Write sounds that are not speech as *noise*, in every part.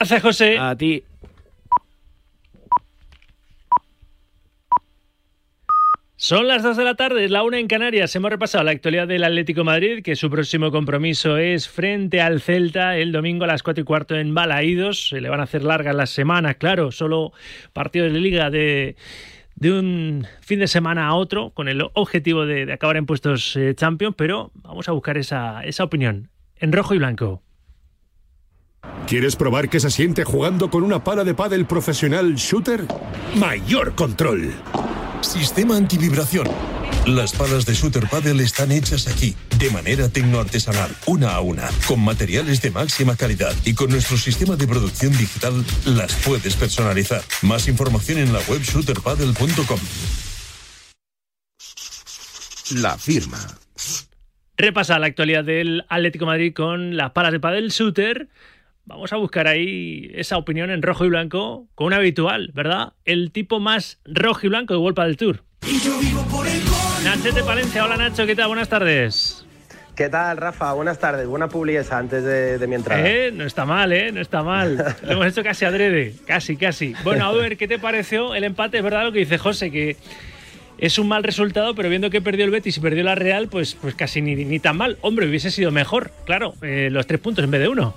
Gracias, José. A ti. Son las 2 de la tarde, es la una en Canarias. Hemos repasado la actualidad del Atlético Madrid, que su próximo compromiso es frente al Celta el domingo a las 4 y cuarto en Balaídos. Se le van a hacer largas las semanas, claro, solo partidos de liga de, de un fin de semana a otro, con el objetivo de, de acabar en puestos eh, Champions, pero vamos a buscar esa, esa opinión en rojo y blanco. ¿Quieres probar qué se siente jugando con una pala de pádel profesional shooter? Mayor control. Sistema antivibración. Las palas de Shooter Paddle están hechas aquí, de manera tecnoartesanal, una a una, con materiales de máxima calidad y con nuestro sistema de producción digital las puedes personalizar. Más información en la web shooterpaddle.com. La firma. Repasa la actualidad del Atlético de Madrid con las palas de pádel shooter. Vamos a buscar ahí esa opinión en rojo y blanco con una habitual, ¿verdad? El tipo más rojo y blanco de Vuelta del Tour. Nachete Palencia, hola Nacho, ¿qué tal? Buenas tardes. ¿Qué tal, Rafa? Buenas tardes. Buena publicidad antes de, de mi entrada. Eh, no está mal, ¿eh? No está mal. *laughs* Lo hemos hecho casi adrede. Casi, casi. Bueno, a ver, ¿qué te pareció el empate? Es verdad lo que dice José, que es un mal resultado, pero viendo que perdió el Betis y perdió la Real, pues, pues casi ni, ni tan mal. Hombre, hubiese sido mejor, claro, eh, los tres puntos en vez de uno.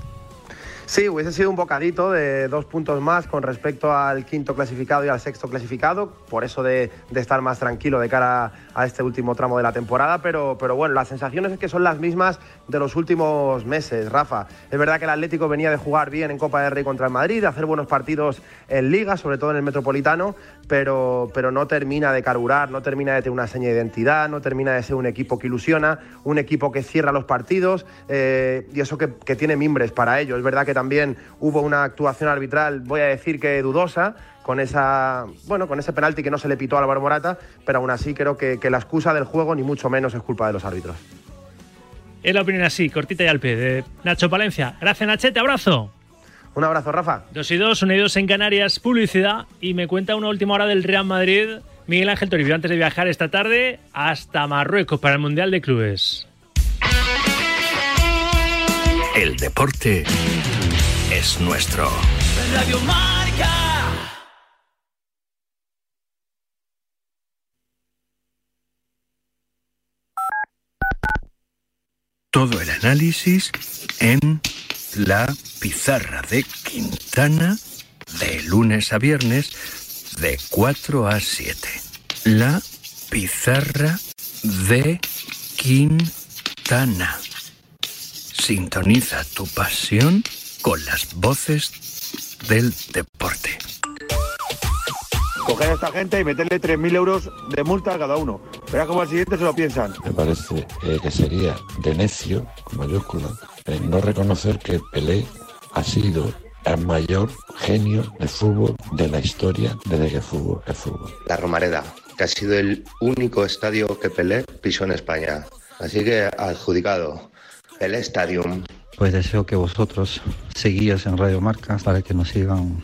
Sí, hubiese sido un bocadito de dos puntos más con respecto al quinto clasificado y al sexto clasificado, por eso de, estar más tranquilo de cara a este último tramo de la temporada, pero, pero bueno, las sensaciones es que son las mismas de los últimos meses, Rafa. Es verdad que el Atlético venía de jugar bien en Copa del Rey contra el Madrid, de hacer buenos partidos en Liga, sobre todo en el Metropolitano, pero, pero no termina de carburar, no termina de tener una seña de identidad, no termina de ser un equipo que ilusiona, un equipo que cierra los partidos eh, y eso que, que tiene mimbres para ello. Es verdad que también hubo una actuación arbitral, voy a decir que dudosa, con esa bueno con ese penalti que no se le pitó a Álvaro Morata, pero aún así creo que, la excusa del juego ni mucho menos es culpa de los árbitros. Es la opinión así, cortita y al pie, de Nacho Palencia. Gracias, Nachete, abrazo. Un abrazo, Rafa. Dos y dos, unidos en Canarias, publicidad. Y me cuenta una última hora del Real Madrid, Miguel Ángel Toribio, antes de viajar esta tarde hasta Marruecos para el Mundial de Clubes. El deporte es nuestro. Radio Marca. Todo el análisis en la pizarra de Quintana de lunes a viernes de 4 a 7. La pizarra de Quintana. Sintoniza tu pasión con las voces del deporte. coger a esta gente y meterle 3.000 euros de multa a cada uno. Verás como al siguiente se lo piensan. Me parece eh, que sería de necio, con mayúscula, eh, no reconocer que Pelé ha sido el mayor genio de fútbol de la historia desde que el fútbol es fútbol. La Romareda, que ha sido el único estadio que Pelé pisó en España. Así que adjudicado. Pelé Stadium. Pues deseo que vosotros seguíos en Radio Marca para que nos sigan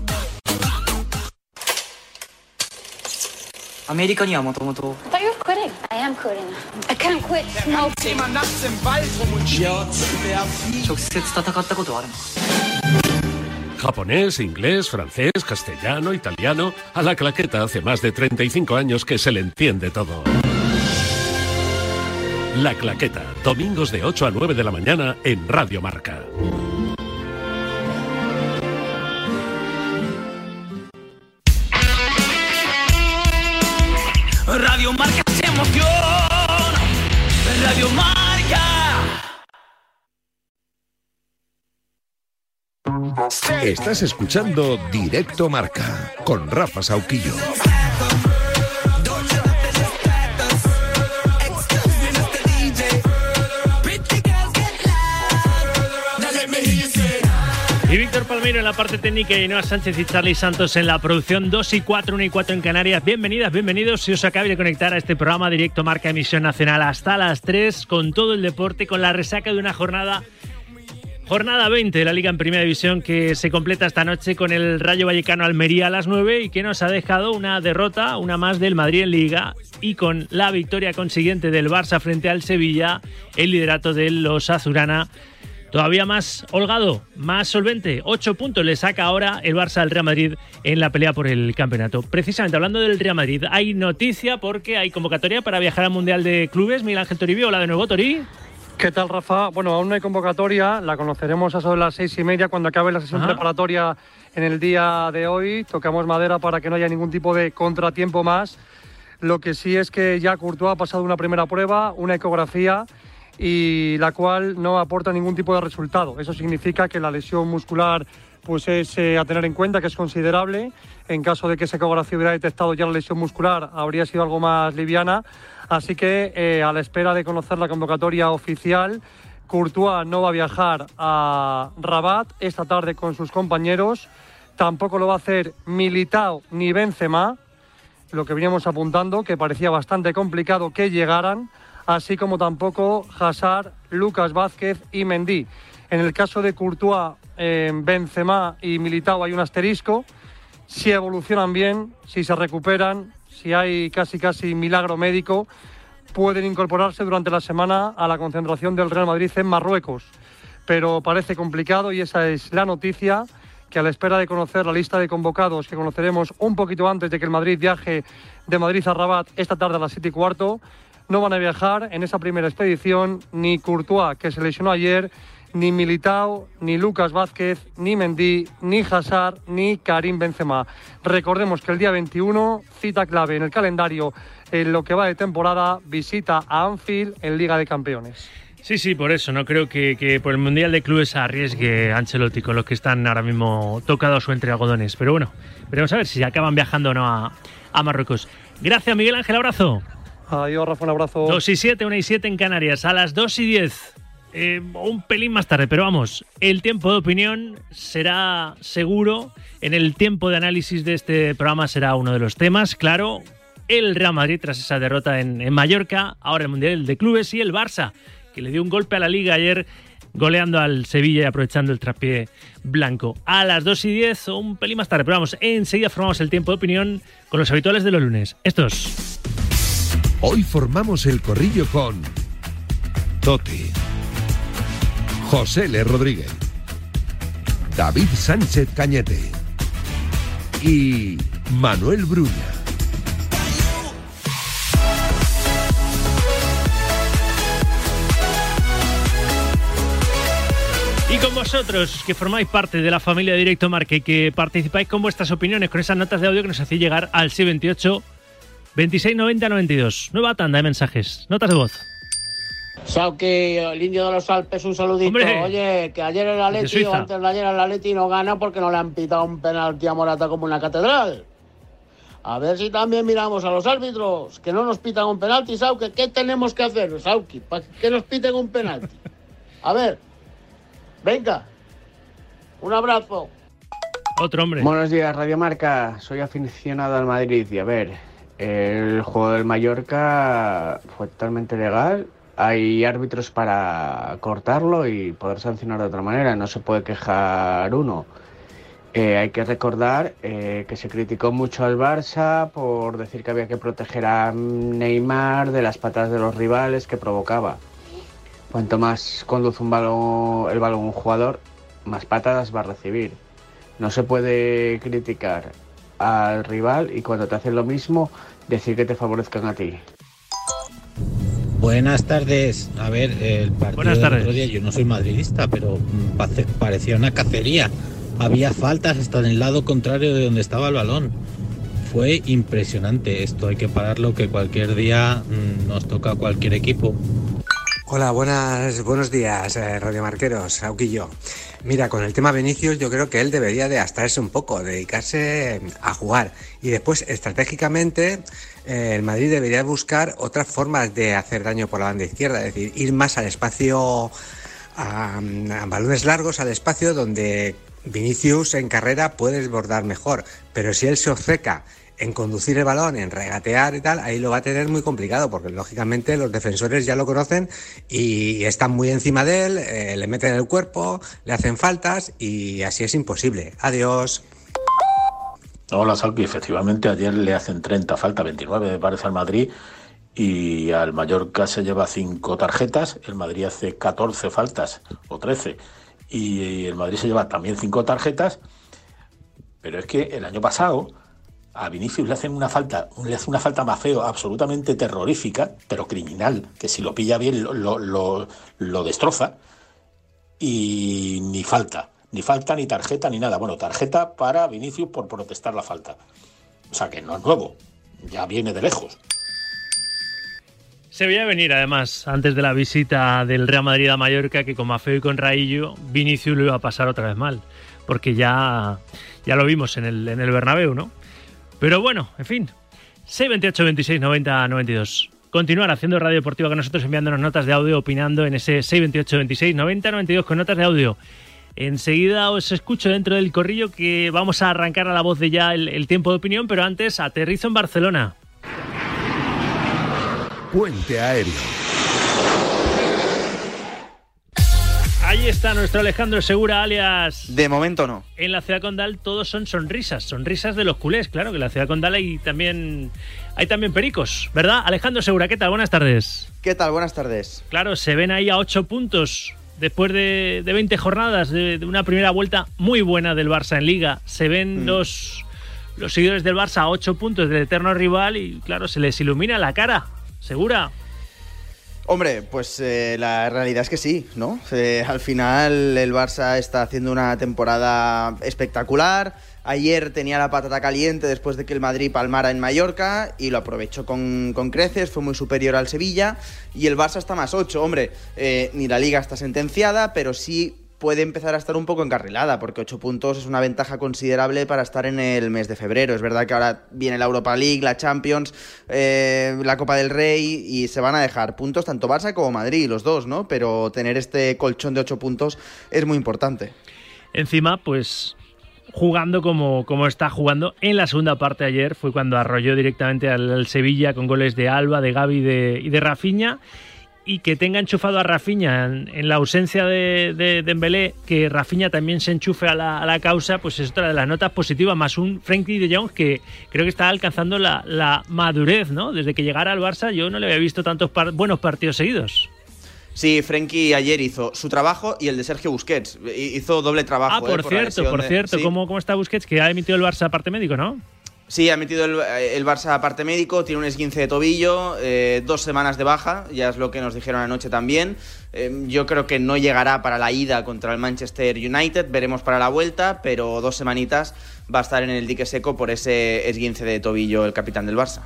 アメリカにはもともと I thought you were quitting. I am quitting. I can't quit smoking. 直接戦ったことはあるの Japonés, inglés, francés, castellano, italiano. A la claqueta hace más de 35 años que se le entiende todo. La claqueta, domingos de 8 a 9 de la mañana en Radio Marca. Radio Marca se emociona. Radio Marca. Estás escuchando Directo Marca con Rafa Sauquillo. Víctor Palma Romero en la parte técnica y Noa Sánchez y Charlie Santos en la producción 2 y 4, 1 y 4 en Canarias. Bienvenidas, bienvenidos. Si os acabáis de conectar a este programa directo Marca Emisión Nacional hasta las 3 con todo el deporte, con la resaca de una jornada Jornada 20 de la Liga en Primera División que se completa esta noche con el Rayo Vallecano Almería a las 9 y que nos ha dejado una derrota, una más del Madrid en Liga y con la victoria consiguiente del Barça frente al Sevilla, el liderato de los Azurana todavía más holgado, más solvente. Ocho puntos le saca ahora el Barça al Real Madrid en la pelea por el campeonato. Precisamente hablando del Real Madrid, hay noticia porque hay convocatoria para viajar al Mundial de Clubes. Miguel Ángel Toribio, hola de nuevo, Tori. ¿Qué tal, Rafa? Bueno, aún no hay convocatoria, la conoceremos a sobre las seis y media cuando acabe la sesión Ajá. preparatoria en el día de hoy. Tocamos madera para que no haya ningún tipo de contratiempo más. Lo que sí es que ya Courtois ha pasado una primera prueba, una ecografía, y la cual no aporta ningún tipo de resultado. Eso significa que la lesión muscular pues es eh, a tener en cuenta que es considerable. En caso de que esa ecografía hubiera detectado ya la lesión muscular, habría sido algo más liviana. Así que eh, a la espera de conocer la convocatoria oficial, Courtois no va a viajar a Rabat esta tarde con sus compañeros. Tampoco lo va a hacer Militao ni Benzema, lo que veníamos apuntando, que parecía bastante complicado que llegaran, así como tampoco Hazard, Lucas Vázquez y Mendy. En el caso de Courtois, eh, Benzema y Militao hay un asterisco. Si evolucionan bien, si se recuperan, si hay casi casi milagro médico, pueden incorporarse durante la semana a la concentración del Real Madrid en Marruecos. Pero parece complicado y esa es la noticia que a la espera de conocer la lista de convocados que conoceremos un poquito antes de que el Madrid viaje de Madrid a Rabat esta tarde a las 7 y cuarto, no van a viajar en esa primera expedición ni Courtois, que se lesionó ayer, ni Militao, ni Lucas Vázquez, ni Mendy, ni Hazard, ni Karim Benzema. Recordemos que el día 21, cita clave en el calendario, en lo que va de temporada, visita a Anfield en Liga de Campeones. Sí, sí, por eso. No creo que, por el Mundial de Clubes arriesgue Ancelotti con los que están ahora mismo tocados o entre algodones. Pero bueno, veremos a ver si acaban viajando o no a Marruecos. Gracias, Miguel Ángel. Abrazo. Adiós, Rafa, un abrazo. 2 y 7, 1 y 7 en Canarias. A las 2 y 10. eh, un pelín más tarde, pero vamos, el tiempo de opinión será seguro. En el tiempo de análisis de este programa será uno de los temas, claro. El Real Madrid tras esa derrota en, Mallorca, ahora el Mundial de Clubes y el Barça, que le dio un golpe a la liga ayer goleando al Sevilla y aprovechando el trapié blanco. A las 2 y 10 o un pelín más tarde, pero vamos, enseguida formamos el tiempo de opinión con los habituales de los lunes. Estos. Hoy formamos el corrillo con Toti, José L. Rodríguez, David Sánchez Cañete y Manuel Bruña. Y con vosotros, que formáis parte de la familia Directo Marque, que participáis con vuestras opiniones, con esas notas de audio que nos hacéis llegar al 628 26 90 92. Nueva tanda de mensajes, notas de voz. Sauki, el indio de los Alpes, un saludito. Hombre. Oye, que ayer el Atleti, o antes de ayer el Atleti no gana porque no le han pitado un penalti a Morata como una catedral. A ver si también miramos a los árbitros, que no nos pitan un penalti, Sauki. ¿Qué tenemos que hacer, Sauki, para que nos piten un penalti? A ver, venga, un abrazo. Otro hombre. Buenos días, Radio Marca. Soy aficionado al Madrid y a ver, el juego del Mallorca fue totalmente legal. Hay árbitros para cortarlo y poder sancionar de otra manera. No se puede quejar uno. Eh, hay que recordar eh, que se criticó mucho al Barça por decir que había que proteger a Neymar de las patadas de los rivales que provocaba. Cuanto más conduce un balón, el balón un jugador, más patadas va a recibir. No se puede criticar al rival y cuando te hacen lo mismo, decir que te favorezcan a ti. Buenas tardes. A ver, el partido Buenas del tardes. otro día, yo no soy madridista, pero mm, parecía una cacería. Había faltas hasta en el lado contrario de donde estaba el balón. Fue impresionante esto, hay que pararlo que cualquier día mm, nos toca a cualquier equipo. Hola, buenas, buenos días, eh, radiomarqueros, Auquillo. Mira, con el tema Vinicius, yo creo que él debería de abstraerse un poco, dedicarse eh, a jugar. Y después, estratégicamente, eh, el Madrid debería buscar otras formas de hacer daño por la banda izquierda, es decir, ir más al espacio, a, a balones largos, al espacio donde Vinicius en carrera puede desbordar mejor, pero si él se obceca en conducir el balón, en regatear y tal, ahí lo va a tener muy complicado, porque lógicamente los defensores ya lo conocen y están muy encima de él, eh, le meten el cuerpo, le hacen faltas y así es imposible. Adiós. Hola, Salvi. Efectivamente, ayer le hacen 30 falta, 29 me parece al Madrid y al Mallorca se lleva 5 tarjetas, el Madrid hace 14 faltas o 13 y el Madrid se lleva también 5 tarjetas, pero es que el año pasado a Vinicius le hacen una falta, le hace una falta más feo, absolutamente terrorífica, pero criminal, que si lo pilla bien lo, destroza y ni falta, ni falta, ni tarjeta, ni nada. Bueno, tarjeta para Vinicius por protestar la falta. O sea que no es nuevo, ya viene de lejos. Se veía venir, además, antes de la visita del Real Madrid a Mallorca, que con Mafeo y con Raillo, Vinicius lo iba a pasar otra vez mal. Porque ya, ya lo vimos en el, en el Bernabéu, ¿no? Pero bueno, en fin. 628 26 90 92. Continuar haciendo radio deportiva con nosotros, enviándonos notas de audio, opinando en ese 628 26 90 92 con notas de audio. Enseguida os escucho dentro del corrillo que vamos a arrancar a la voz de ya el, el tiempo de opinión, pero antes aterrizo en Barcelona. Puente aéreo. Ahí está nuestro Alejandro Segura, alias. De momento no. En la ciudad condal todos son sonrisas, sonrisas de los culés, claro que en la ciudad condal hay también hay también pericos, ¿verdad? Alejandro Segura, ¿qué tal? Buenas tardes. ¿Qué tal? Buenas tardes. Claro, se ven ahí a ocho puntos después de, de 20 jornadas, de, de, una primera vuelta muy buena del Barça en Liga. Se ven mm. los, los seguidores del Barça a ocho puntos del eterno rival y, claro, se les ilumina la cara. ¿Segura? Hombre, pues eh, la realidad es que sí, ¿no? Eh, al final el Barça está haciendo una temporada espectacular. Ayer tenía la patata caliente después de que el Madrid palmara en Mallorca y lo aprovechó con, con creces, fue muy superior al Sevilla y el Barça está más 8. Hombre, eh, ni la liga está sentenciada, pero sí puede empezar a estar un poco encarrilada, porque 8 puntos es una ventaja considerable para estar en el mes de febrero. Es verdad que ahora viene la Europa League, la Champions, eh, la Copa del Rey, y se van a dejar puntos tanto Barça como Madrid, los dos, ¿no? Pero tener este colchón de 8 puntos es muy importante. Encima, pues jugando como, como está jugando en la segunda parte ayer, fue cuando arrolló directamente al, Sevilla con goles de Alba, de Gaby y de Rafinha y que tenga enchufado a Rafinha en, en la ausencia de, de, Dembélé, que Rafinha también se enchufe a la, a la, causa, pues es otra de las notas positivas, más un Frankie de Jong que creo que está alcanzando la, la, madurez, ¿no? Desde que llegara al Barça yo no le había visto tantos par buenos partidos seguidos. Sí, Frenkie ayer hizo su trabajo y el de Sergio Busquets. Hizo doble trabajo. Ah, por eh, cierto, por, por cierto. ¿Cómo, ¿Cómo está Busquets? Que ha emitido el Barça parte médico, ¿no? Sí, ha metido el, el, Barça aparte médico, tiene un esguince de tobillo, eh, dos semanas de baja, ya es lo que nos dijeron anoche también. Eh, yo creo que no llegará para la ida contra el Manchester United, veremos para la vuelta, pero dos semanitas va a estar en el dique seco por ese esguince de tobillo el capitán del Barça.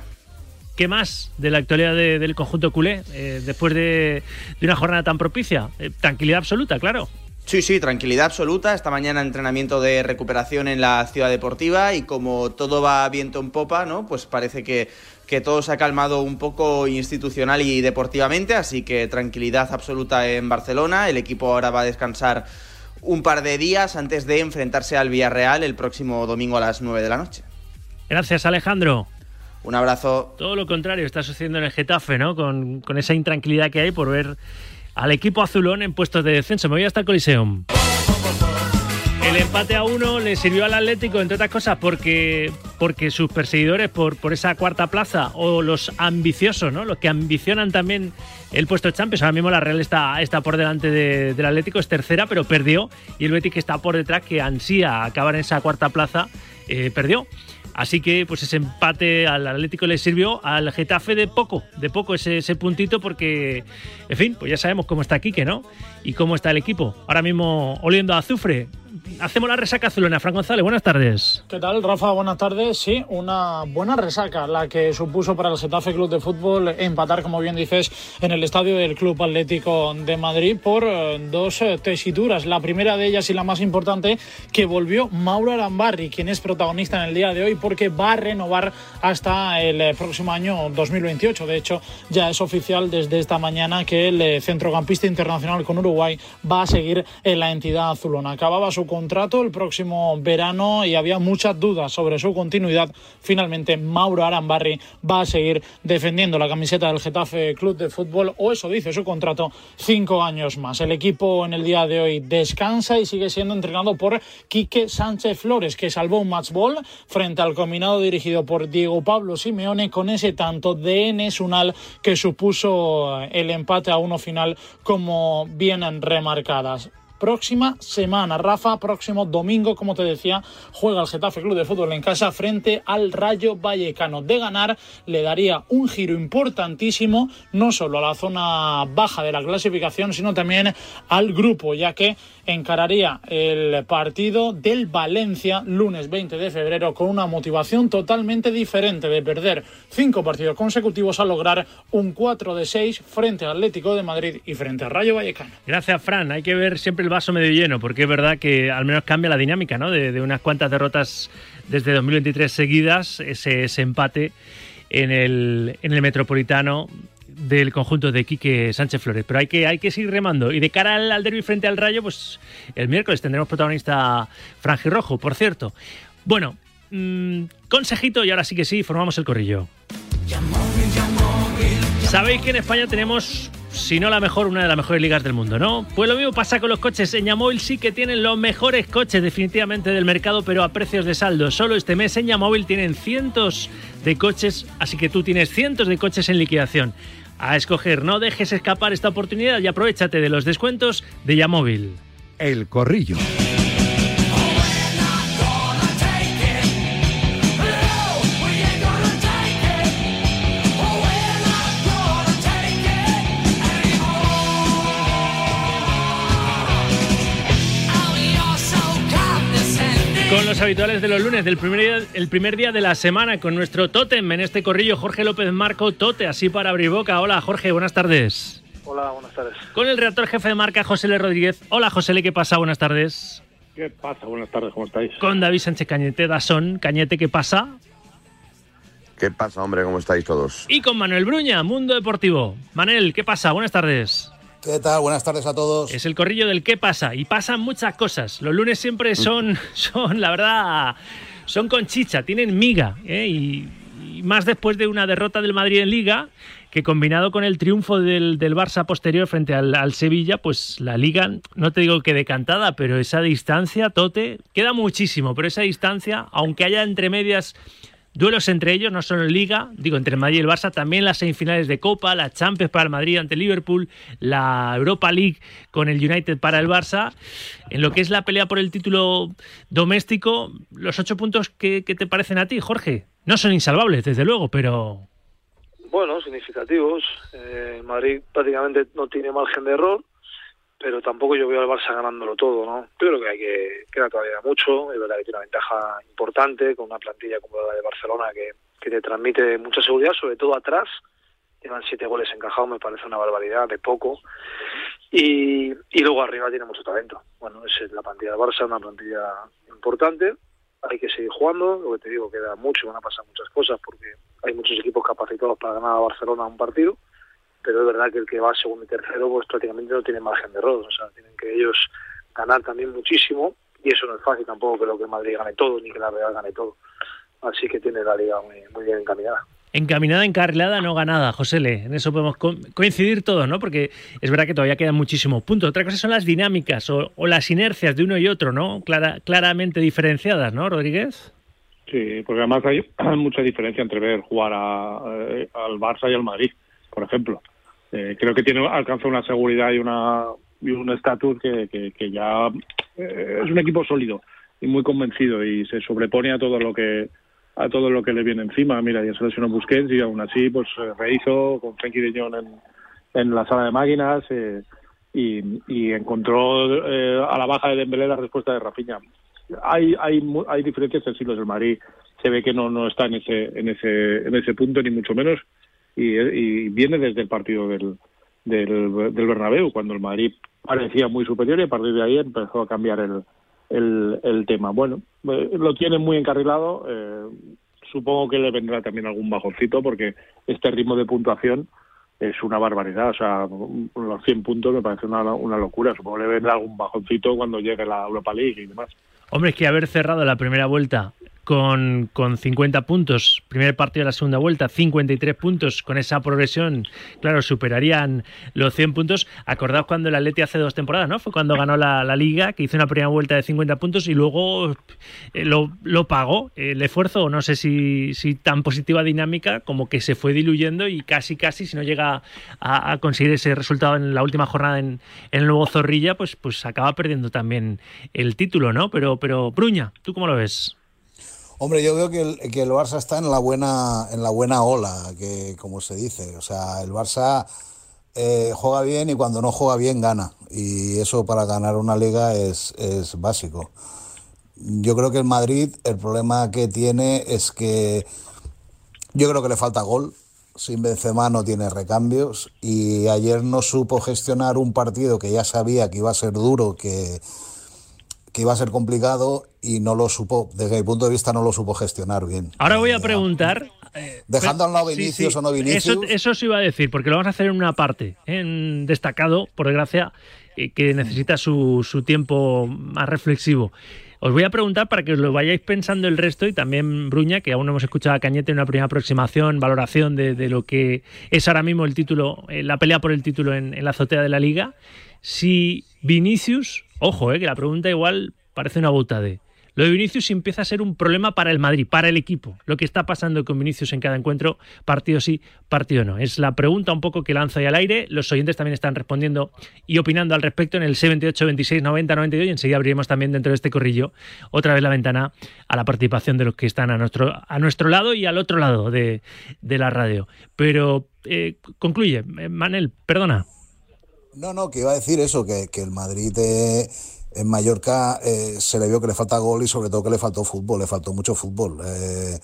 ¿Qué más de la actualidad de, del conjunto culé eh, después de, de, una jornada tan propicia? tranquilidad absoluta, claro. Sí, sí, tranquilidad absoluta. Esta mañana entrenamiento de recuperación en la ciudad deportiva y como todo va viento en popa, ¿no? Pues parece que, que todo se ha calmado un poco institucional y deportivamente, así que tranquilidad absoluta en Barcelona. El equipo ahora va a descansar un par de días antes de enfrentarse al Villarreal el próximo domingo a las 9 de la noche. Gracias, Alejandro. Un abrazo. Todo lo contrario está sucediendo en el Getafe, ¿no? Con, con esa intranquilidad que hay por ver al equipo azulón en puestos de descenso. Me voy hasta el Coliseum. El empate a uno le sirvió al Atlético, entre otras cosas, porque, porque sus perseguidores por, por esa cuarta plaza o los ambiciosos, ¿no? los que ambicionan también el puesto de Champions. Ahora mismo la Real está, está por delante de, del Atlético, es tercera, pero perdió. Y el Betis, que está por detrás, que ansía acabar en esa cuarta plaza, eh, perdió. Así que pues ese empate al Atlético le sirvió al Getafe de poco, de poco ese, puntito porque, en fin, pues ya sabemos cómo está Quique, ¿no? Y cómo está el equipo. Ahora mismo oliendo a azufre. Hacemos la resaca azulena. Fran González, buenas tardes. ¿Qué tal, Rafa? Buenas tardes. Sí, una buena resaca la que supuso para el Getafe Club de Fútbol empatar, como bien dices, en el estadio del Club Atlético de Madrid por dos tesituras. La primera de ellas y la más importante, que volvió Mauro Arambarri, quien es protagonista en el día de hoy porque va a renovar hasta el próximo año 2028. De hecho, ya es oficial desde esta mañana que el centrocampista internacional con Uruguay va a seguir en la entidad azulona. Acababa su contrato el próximo verano y había muchas dudas sobre su continuidad. Finalmente, Mauro Arambarri va a seguir defendiendo la camiseta del Getafe Club de Fútbol, o eso dice su contrato, cinco años más. El equipo en el día de hoy descansa y sigue siendo entrenado por Quique Sánchez Flores, que salvó un match ball frente al combinado dirigido por Diego Pablo Simeone con ese tanto de Enes Unal que supuso el empate a uno final como vienen remarcadas próxima semana. Rafa, próximo domingo, como te decía, juega el Getafe Club de Fútbol en casa frente al Rayo Vallecano. De ganar, le daría un giro importantísimo, no solo a la zona baja de la clasificación, sino también al grupo, ya que encararía el partido del Valencia lunes 20 de febrero con una motivación totalmente diferente de perder cinco partidos consecutivos a lograr un 4 de 6 frente al Atlético de Madrid y frente al Rayo Vallecano. Gracias, Fran. Hay que ver siempre el vaso medio lleno, porque es verdad que al menos cambia la dinámica, ¿no? De, de unas cuantas derrotas desde 2023 seguidas, ese, ese empate en el, en el Metropolitano del conjunto de Quique Sánchez Flores. Pero hay que, hay que seguir remando. Y de cara al, al derby frente al Rayo, pues el miércoles tendremos protagonista Rojo, por cierto. Bueno, mmm, consejito y ahora sí que sí, formamos el corrillo. Sabéis que en España tenemos, si no la mejor, una de las mejores ligas del mundo, ¿no? Pues lo mismo pasa con los coches. En Yamóvil sí que tienen los mejores coches definitivamente del mercado, pero a precios de saldo. Solo este mes en Yamóvil tienen cientos de coches, así que tú tienes cientos de coches en liquidación. A escoger, no dejes escapar esta oportunidad y aprovechate de los descuentos de Yamóvil. El corrillo. Con los habituales de los lunes del primer día, el primer día de la semana con nuestro tótem en este corrillo, Jorge López Marco, Tote, así para abrir boca. Hola Jorge, buenas tardes. Hola, buenas tardes. Con el redactor jefe de marca, José L. Rodríguez. Hola José L, ¿qué pasa? Buenas tardes. ¿Qué pasa? Buenas tardes, ¿cómo estáis? Con David Sánchez Cañete, Dasón, Cañete, ¿qué pasa? ¿Qué pasa, hombre? ¿Cómo estáis todos? Y con Manuel Bruña, Mundo Deportivo. Manel, ¿qué pasa? Buenas tardes. ¿Qué tal? Buenas tardes a todos. Es el corrillo del qué pasa y pasan muchas cosas. Los lunes siempre son, son la verdad, son con chicha, tienen miga. ¿eh? Y, y, más después de una derrota del Madrid en Liga, que combinado con el triunfo del, del Barça posterior frente al, al, Sevilla, pues la Liga, no te digo que decantada, pero esa distancia, Tote, queda muchísimo, pero esa distancia, aunque haya entre medias duelos entre ellos, no solo en Liga, digo, entre el Madrid y el Barça, también las semifinales de Copa, la Champions para el Madrid ante Liverpool, la Europa League con el United para el Barça. En lo que es la pelea por el título doméstico, los ocho puntos que, que te parecen a ti, Jorge, no son insalvables, desde luego, pero... Bueno, significativos. Eh, Madrid prácticamente no tiene margen de error pero tampoco yo veo al Barça ganándolo todo, ¿no? Yo creo que hay que queda todavía mucho, es verdad que tiene una ventaja importante con una plantilla como la de Barcelona que, que te transmite mucha seguridad, sobre todo atrás, llevan siete goles encajados, me parece una barbaridad, de poco, y, y luego arriba tiene mucho talento. Bueno, es la plantilla de Barça, una plantilla importante, hay que seguir jugando, lo que te digo, queda mucho, van a pasar muchas cosas porque hay muchos equipos capacitados para ganar a Barcelona un partido, pero es verdad que el que va segundo y tercero pues prácticamente no tiene margen de error, o sea, tienen que ellos ganar también muchísimo y eso no es fácil tampoco lo que el Madrid gane todo ni que la Real gane todo, así que tiene la liga muy, muy bien encaminada. Encaminada, encarrilada, no ganada, José Le. En eso podemos co coincidir todos, ¿no? Porque es verdad que todavía quedan muchísimos puntos. Otra cosa son las dinámicas o, o las inercias de uno y otro, ¿no? Clara, claramente diferenciadas, ¿no, Rodríguez? Sí, porque además hay *clears throat* mucha diferencia entre ver jugar a, eh, al Barça y al Madrid, por ejemplo. Eh, creo que tiene alcanza una seguridad y una y un estatus que, que, ya eh, es un equipo sólido y muy convencido y se sobrepone a todo lo que a todo lo que le viene encima. Mira, ya se lesionó Busquets y aún así pues eh, rehizo con Frenkie de Jong en, en la sala de máquinas eh, y, encontró eh, a la baja de Dembélé la respuesta de Rafinha. Hay hay hay diferencias sensibles del Madrid. Se ve que no no está en ese en ese en ese punto ni mucho menos y, y viene desde el partido del, del, del Bernabéu cuando el Madrid parecía muy superior y a partir de ahí empezó a cambiar el, el, tema. Bueno, eh, lo tiene muy encarrilado. Eh, supongo que le vendrá también algún bajoncito porque este ritmo de puntuación es una barbaridad. O sea, los 100 puntos me parece una, una locura. Supongo que le vendrá algún bajoncito cuando llegue la Europa League y demás. Hombre, es que haber cerrado la primera vuelta con, con 50 puntos, primer partido de la segunda vuelta, 53 puntos, con esa progresión, claro, superarían los 100 puntos. Acordaos cuando el Atleti hace dos temporadas, ¿no? Fue cuando ganó la, la Liga, que hizo una primera vuelta de 50 puntos y luego eh, lo, lo, pagó el esfuerzo, no sé si, si, tan positiva dinámica, como que se fue diluyendo y casi, casi, si no llega a, conseguir ese resultado en la última jornada en, en, el nuevo Zorrilla, pues, pues acaba perdiendo también el título, ¿no? Pero, pero Bruña, ¿tú cómo lo ves? Hombre, yo veo que el, que el Barça está en la buena en la buena ola, que como se dice, o sea, el Barça eh, juega bien y cuando no juega bien gana y eso para ganar una liga es, es básico. Yo creo que el Madrid el problema que tiene es que yo creo que le falta gol. Sin Benzema no tiene recambios y ayer no supo gestionar un partido que ya sabía que iba a ser duro, que que iba a ser complicado y no lo supo, desde mi punto de vista no lo supo gestionar bien. Ahora voy a preguntar... Eh, Dejando al lado Vinicius sí, sí. o no Vinicius... Eso, eso sí iba a decir, porque lo vamos a hacer en una parte, en destacado, por desgracia, eh, que necesita su, su tiempo más reflexivo. Os voy a preguntar para que os lo vayáis pensando el resto y también Bruña, que aún no hemos escuchado a Cañete en una primera aproximación, valoración de, de, lo que es ahora mismo el título, eh, la pelea por el título en, en la azotea de la liga. Si Vinicius Ojo, eh, que la pregunta igual parece una de. Lo de Vinicius empieza a ser un problema para el Madrid, para el equipo. Lo que está pasando con Vinicius en cada encuentro, partido sí, partido no. Es la pregunta un poco que lanzo ahí al aire. Los oyentes también están respondiendo y opinando al respecto en el 78, 26, 90, 92 y enseguida abriremos también dentro de este corrillo otra vez la ventana a la participación de los que están a nuestro, a nuestro lado y al otro lado de, de la radio. Pero eh, concluye, Manel, perdona. No, no, que iba a decir eso, que, que el Madrid eh, en Mallorca eh, se le vio que le falta gol y sobre todo que le faltó fútbol, le faltó mucho fútbol. Eh,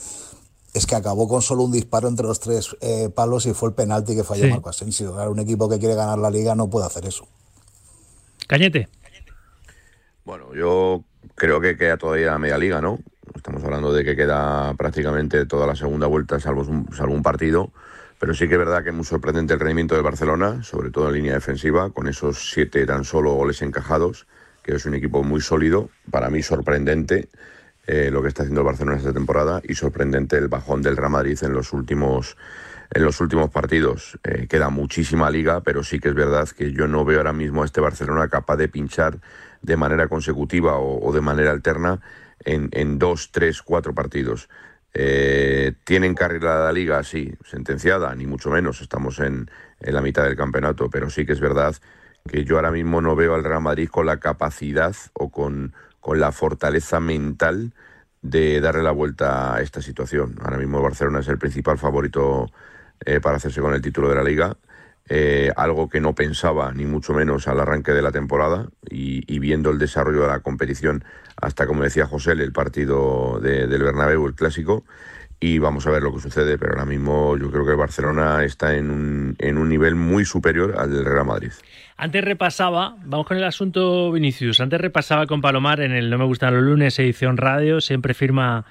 es que acabó con solo un disparo entre los tres eh, palos y fue el penalti que falló sí. Marco Asensio. Claro, un equipo que quiere ganar la liga no puede hacer eso. Cañete. Bueno, yo creo que queda todavía media liga, ¿no? Estamos hablando de que queda prácticamente toda la segunda vuelta, salvo un, salvo un partido. Pero sí que es verdad que es muy sorprendente el rendimiento del Barcelona, sobre todo en línea defensiva, con esos siete tan solo goles encajados, que es un equipo muy sólido, para mí sorprendente eh, lo que está haciendo el Barcelona esta temporada y sorprendente el bajón del Real Madrid en los últimos en los últimos partidos. Eh, queda muchísima liga, pero sí que es verdad que yo no veo ahora mismo a este Barcelona capaz de pinchar de manera consecutiva o, de manera alterna en dos, tres, cuatro partidos. Eh, ¿Tienen carrera la liga? Sí, sentenciada, ni mucho menos. Estamos en, en, la mitad del campeonato, pero sí que es verdad que yo ahora mismo no veo al Real Madrid con la capacidad o con, con la fortaleza mental de darle la vuelta a esta situación. Ahora mismo Barcelona es el principal favorito eh, para hacerse con el título de la liga. Eh, algo que no pensaba ni mucho menos al arranque de la temporada y, y, viendo el desarrollo de la competición hasta, como decía José, el partido de, del Bernabéu, el clásico, y vamos a ver lo que sucede, pero ahora mismo yo creo que el Barcelona está en un, en un nivel muy superior al del Real Madrid. Antes repasaba, vamos con el asunto Vinicius, antes repasaba con Palomar en el No me gustan los lunes, edición radio, siempre firma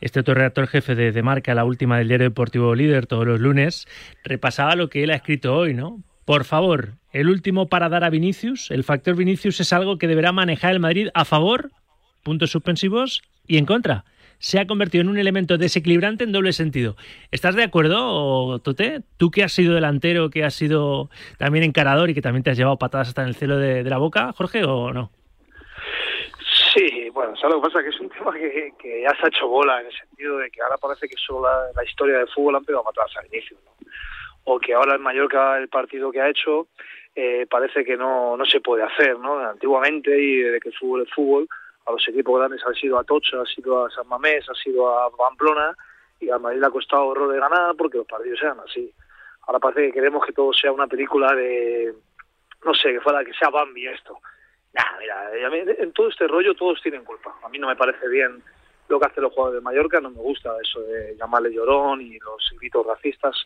este otro redactor jefe de, de marca, la última del diario deportivo líder, todos los lunes, repasaba lo que él ha escrito hoy, ¿no? Por favor, el último para dar a Vinicius, el factor Vinicius es algo que deberá manejar el Madrid a favor, puntos suspensivos, y en contra se ha convertido en un elemento desequilibrante en doble sentido. ¿Estás de acuerdo, Tote? Tú que has sido delantero, que has sido también encarador y que también te has llevado patadas hasta en el cielo de, la boca, Jorge, o no? Sí, bueno, ¿sabes lo que pasa? Que es un tema que, que, ya se ha hecho bola en el sentido de que ahora parece que solo la, historia del fútbol han pegado patadas al inicio, ¿no? O que ahora en Mallorca el partido que ha hecho eh, parece que no, no se puede hacer, ¿no? Antiguamente y desde que el fútbol es fútbol, a los equipos grandes han sido a Tocha, ha sido a San Mamés, ha sido a Pamplona y a Madrid le ha costado horror de ganar porque los partidos sean así. Ahora parece que queremos que todo sea una película de, no sé, que fuera que sea Bambi esto. Nah, mira, en todo este rollo todos tienen culpa. A mí no me parece bien lo que hacen los jugadores de Mallorca, no me gusta eso de llamarle llorón y los gritos racistas.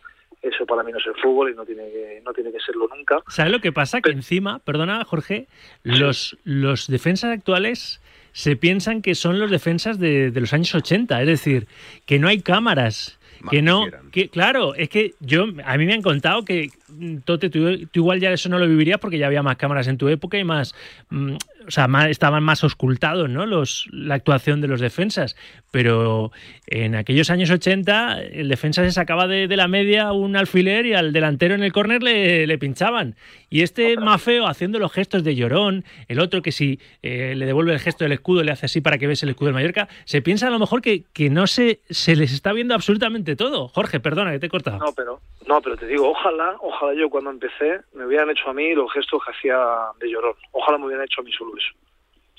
Eso para mí no es el fútbol y no tiene que, no tiene que serlo nunca. ¿Sabes lo que pasa? Que encima, perdona Jorge, los, los defensas actuales se piensan que son los defensas de, de, los años 80, es decir, que no hay cámaras, que no, que claro, es que yo a mí me han contado que mm, Tote, tú, tú igual ya eso no lo vivirías porque ya había más cámaras en tu época y más, mm, o sea, más- estaban más oscultados, ¿no? Los, la actuación de los defensas. Pero en aquellos años 80 el defensa se sacaba de, de la media un alfiler y al delantero en el córner le, le pinchaban. Y este Mafeo haciendo los gestos de llorón, el otro que si eh, le devuelve el gesto del escudo le hace así para que ves el escudo del Mallorca, se piensa a lo mejor que, que no se, se les está viendo absolutamente todo. Jorge, perdona que te he cortado. No, pero, no, pero te digo, ojalá, ojalá yo cuando empecé me hubieran hecho a mí los gestos que hacía de llorón. Ojalá me hubieran hecho a mí solo eso.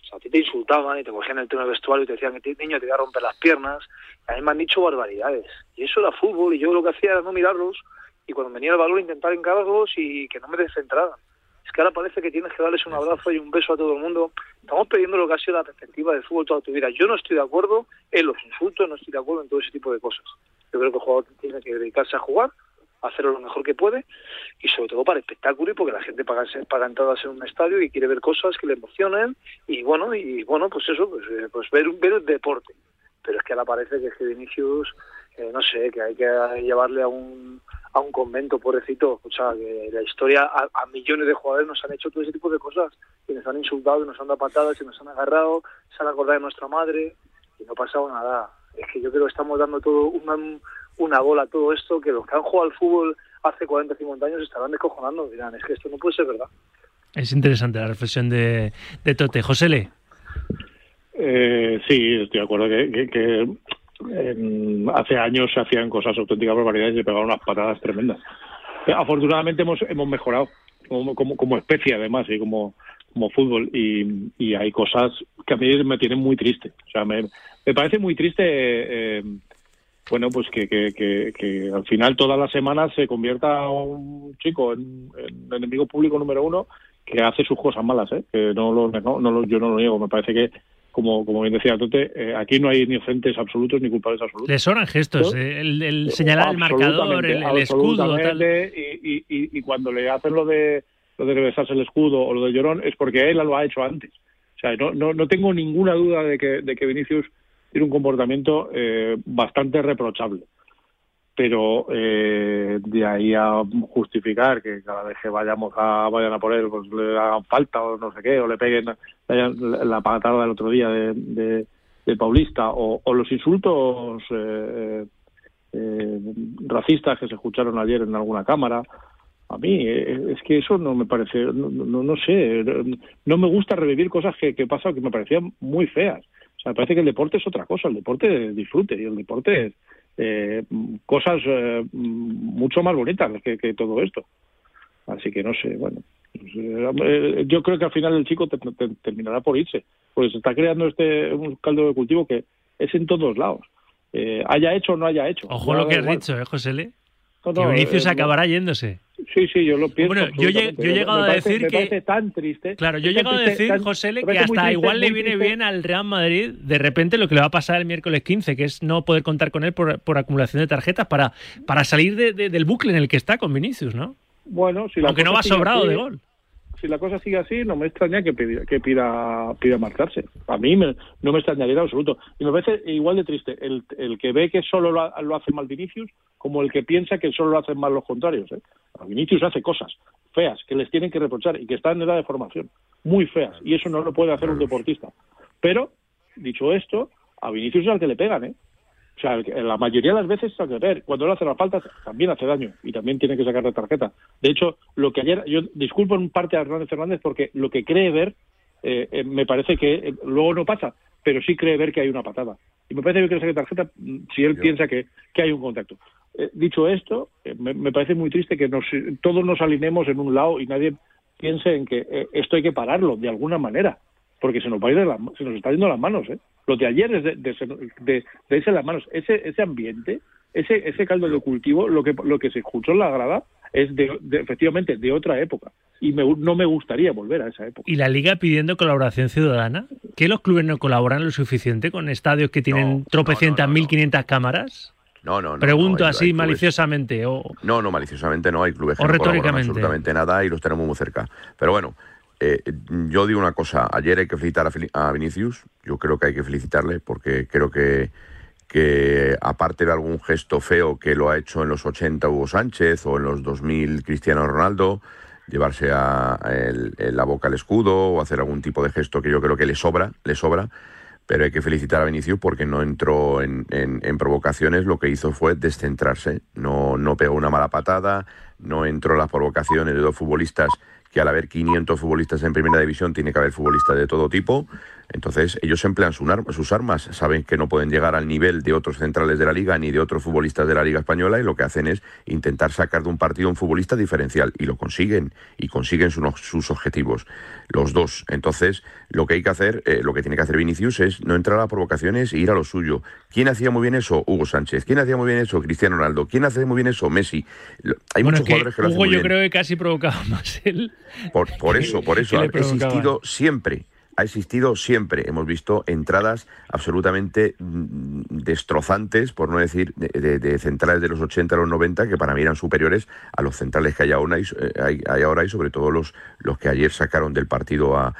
O sea, a ti te insultaban y te cogían el del vestuario y te decían que niño te iba a romper las piernas. A mí me han dicho barbaridades. Y eso era fútbol y yo lo que hacía era no mirarlos y cuando venía el balón intentar encararlos y que no me descentraran. Es que ahora parece que tienes que darles un abrazo y un beso a todo el mundo. Estamos perdiendo lo que ha sido la perspectiva del fútbol toda tu vida. Yo no estoy de acuerdo en los insultos, no estoy de acuerdo en todo ese tipo de cosas. Yo creo que el jugador tiene que dedicarse a jugar, hacerlo lo mejor que puede y sobre todo para espectáculo y porque la gente paga, paga entradas en un estadio y quiere ver cosas que le emocionen y bueno, y bueno, pues eso, pues, eh, pues ver, el deporte. Pero es que ahora parece que es que Vinicius, eh, no sé, que hay que llevarle a un, a un convento, pobrecito. O sea, que la historia, a, a millones de jugadores nos han hecho todo ese tipo de cosas. Y nos han insultado, y nos han dado patadas, y nos han agarrado, se han acordado de nuestra madre, y no ha pasado nada. Es que yo creo que estamos dando todo una, una bola todo esto, que los que han jugado al fútbol hace 40, 50 años estarán descojonando. Dirán, es que esto no puede ser verdad. Es interesante la reflexión de, de Tote. José Le. Eh, sí, estoy de acuerdo que, que- que, em, hace años se hacían cosas auténticas barbaridades y se pegaban unas patadas tremendas. Eh, Afortunadamente hemos hemos mejorado como, como, como especie además y como, como fútbol y, y hay cosas que a mí me tienen muy triste. O sea, me, me parece muy triste eh, bueno, pues que, que, que, que al final todas las semanas se convierta un chico en, en enemigo público número uno que hace sus cosas malas, ¿eh? que no lo, no, no lo- yo no lo niego. Me parece que, como, como bien decía Tote, eh, aquí no hay ni frentes absolutos ni culpables absolutos. Le sobran gestos. eh, El, el señalar el marcador, el, el escudo, tal. Y, y, y, y cuando le hacen lo de lo de besarse el escudo o lo de llorón es porque él lo ha hecho antes. O sea, no, no, no tengo ninguna duda de que, de que Vinicius tiene un comportamiento eh, bastante reprochable. Pero eh, de ahí a justificar que cada vez que vayamos a vayan a por él, pues le hagan falta o no sé qué, o le peguen la, patada del otro día de, de, Paulista, o, los insultos eh, eh, racistas que se escucharon ayer en alguna cámara. A mí eh, es que eso no me parece, no, no, no sé, no me gusta revivir cosas que, que pasan que me parecían muy feas. O sea, me parece que el deporte es otra cosa, el deporte es disfrute y el deporte es eh, cosas eh, mucho más bonitas que, que todo esto. Así que no sé, bueno. pues, eh, yo creo que al final el chico te- te- terminará por irse, porque se está creando este un caldo de cultivo que es en todos lados. Eh, haya hecho o no haya hecho. Ojo lo que has igual. dicho, ¿eh, José Le? No, Que Vinicius eh, acabará yéndose. Sí, sí, yo lo pienso. Bueno, yo, he Me- llegado me a decir me que. parece tan triste. Claro, yo he llegado a decir, José, me que hasta triste, igual le viene triste. bien al Real Madrid de repente lo que le va a pasar el miércoles 15, que es no poder contar con él por, por acumulación de tarjetas para, para salir de- de- del bucle en el que está con Vinicius, ¿no? Bueno, si la Aunque no va sobrado de gol. Si la cosa sigue así, no me extraña que pida, que pida, pida marcharse. A mí me- no me extrañaría en absoluto. Y me parece igual de triste el, el que ve que solo lo, ha- lo hace mal Vinicius como el que piensa que solo lo hacen mal los contrarios. ¿eh? Vinicius hace cosas feas que les tienen que reprochar y que están en edad de formación. Muy feas. Y eso no lo puede hacer un deportista. Pero, dicho esto, a Vinicius es al que le pegan, ¿eh? O sea, la mayoría de las veces que ver, cuando le hace las faltas también hace daño y también tiene que sacar la tarjeta. De hecho, lo que ayer, yo disculpo en parte a Hernández Fernández porque lo que cree ver eh, eh, me parece que eh, luego no pasa, pero sí cree ver que hay una patada. Y me parece que saque tarjeta mm, si él piensa que, que hay un contacto. Dicho esto, me, me parece muy triste que nos, todos nos alineemos en un lado y nadie piense en que esto hay que pararlo de alguna manera, porque se nos va a ir de las ma- se nos está yendo las manos, ¿eh? Lo de ayer es de, de, de- de irse las manos. Ese, ese ambiente, ese, ese caldo de cultivo, lo que, lo que se escuchó en la grada es de, de- efectivamente de otra época. Y me- no me gustaría volver a esa época. Y la liga pidiendo colaboración ciudadana. ¿Que los clubes no colaboran lo suficiente con estadios que tienen tropecientas mil quinientas cámaras? No, no, no. Pregunto no, hay- así hay clubes- maliciosamente. O... No, no, maliciosamente no. Hay clubes que O no colaboran retóricamente. absolutamente nada y los tenemos muy cerca. Pero bueno, eh, yo digo una cosa. Ayer hay que felicitar a, Vinicius. Yo creo que hay que felicitarle porque creo que, que aparte de algún gesto feo que lo ha hecho en los 80 Hugo Sánchez o en los 2000 Cristiano Ronaldo, llevarse a, la boca al escudo o hacer algún tipo de gesto que yo creo que le sobra, le sobra, pero hay que felicitar a Vinicius porque no entró en, en- en provocaciones, lo que hizo fue descentrarse, no, no pegó una mala patada, no entró en las provocaciones de dos futbolistas que al haber 500 futbolistas en primera división tiene que haber futbolistas de todo tipo. Entonces ellos emplean sus armas, saben que no pueden llegar al nivel de otros centrales de la liga ni de otros futbolistas de la liga española y lo que hacen es intentar sacar de un partido un futbolista diferencial y lo consiguen y consiguen su- sus objetivos, los dos. Entonces lo que hay que hacer, eh, lo que tiene que hacer Vinicius es no entrar a provocaciones e ir a lo suyo. ¿Quién hacía muy bien eso? Hugo Sánchez. ¿Quién hacía muy bien eso? Cristiano Ronaldo. ¿Quién hace muy bien eso? Messi. Hay Bueno, muchos que jugadores que lo hacen Hugo muy yo bien. creo que casi provocaba más él. Por, por eso, por eso ha existido siempre. Ha existido siempre. Hemos visto entradas absolutamente mm, destrozantes, por no decir de, de- de centrales de los 80 a los 90, que para mí eran superiores a los centrales que hay ahora y, eh, hay, hay ahora y sobre todo los, los que ayer sacaron del partido a,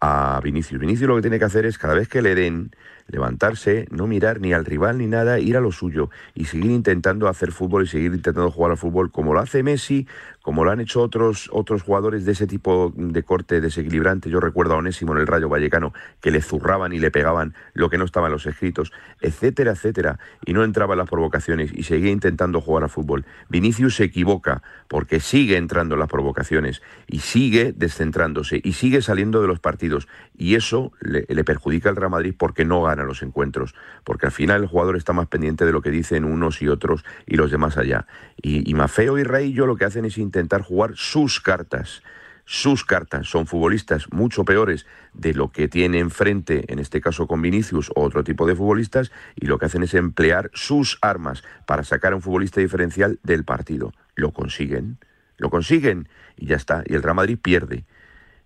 a Vinicius. Vinicius lo que tiene que hacer es cada vez que le den levantarse, no mirar ni al rival ni nada, ir a lo suyo y seguir intentando hacer fútbol y seguir intentando jugar al fútbol como lo hace Messi, como lo han hecho otros otros jugadores de ese tipo de corte desequilibrante. Yo recuerdo a Onésimo en el Rayo Vallecano que le zurraban y le pegaban lo que no estaba en los escritos, etcétera, etcétera, y no entraba en las provocaciones y seguía intentando jugar al fútbol. Vinicius se equivoca porque sigue entrando en las provocaciones y sigue descentrándose y sigue saliendo de los partidos y eso le, perjudica al Real Madrid porque no gana los encuentros, porque al final el jugador está más pendiente de lo que dicen unos y otros y los demás allá. Y, y Mafeo y Raillo lo que hacen es intentar jugar sus cartas. Sus cartas son futbolistas mucho peores de lo que tiene enfrente, en este caso con Vinicius o otro tipo de futbolistas, y lo que hacen es emplear sus armas para sacar a un futbolista diferencial del partido. Lo consiguen, lo consiguen y ya está. Y el Real Madrid pierde.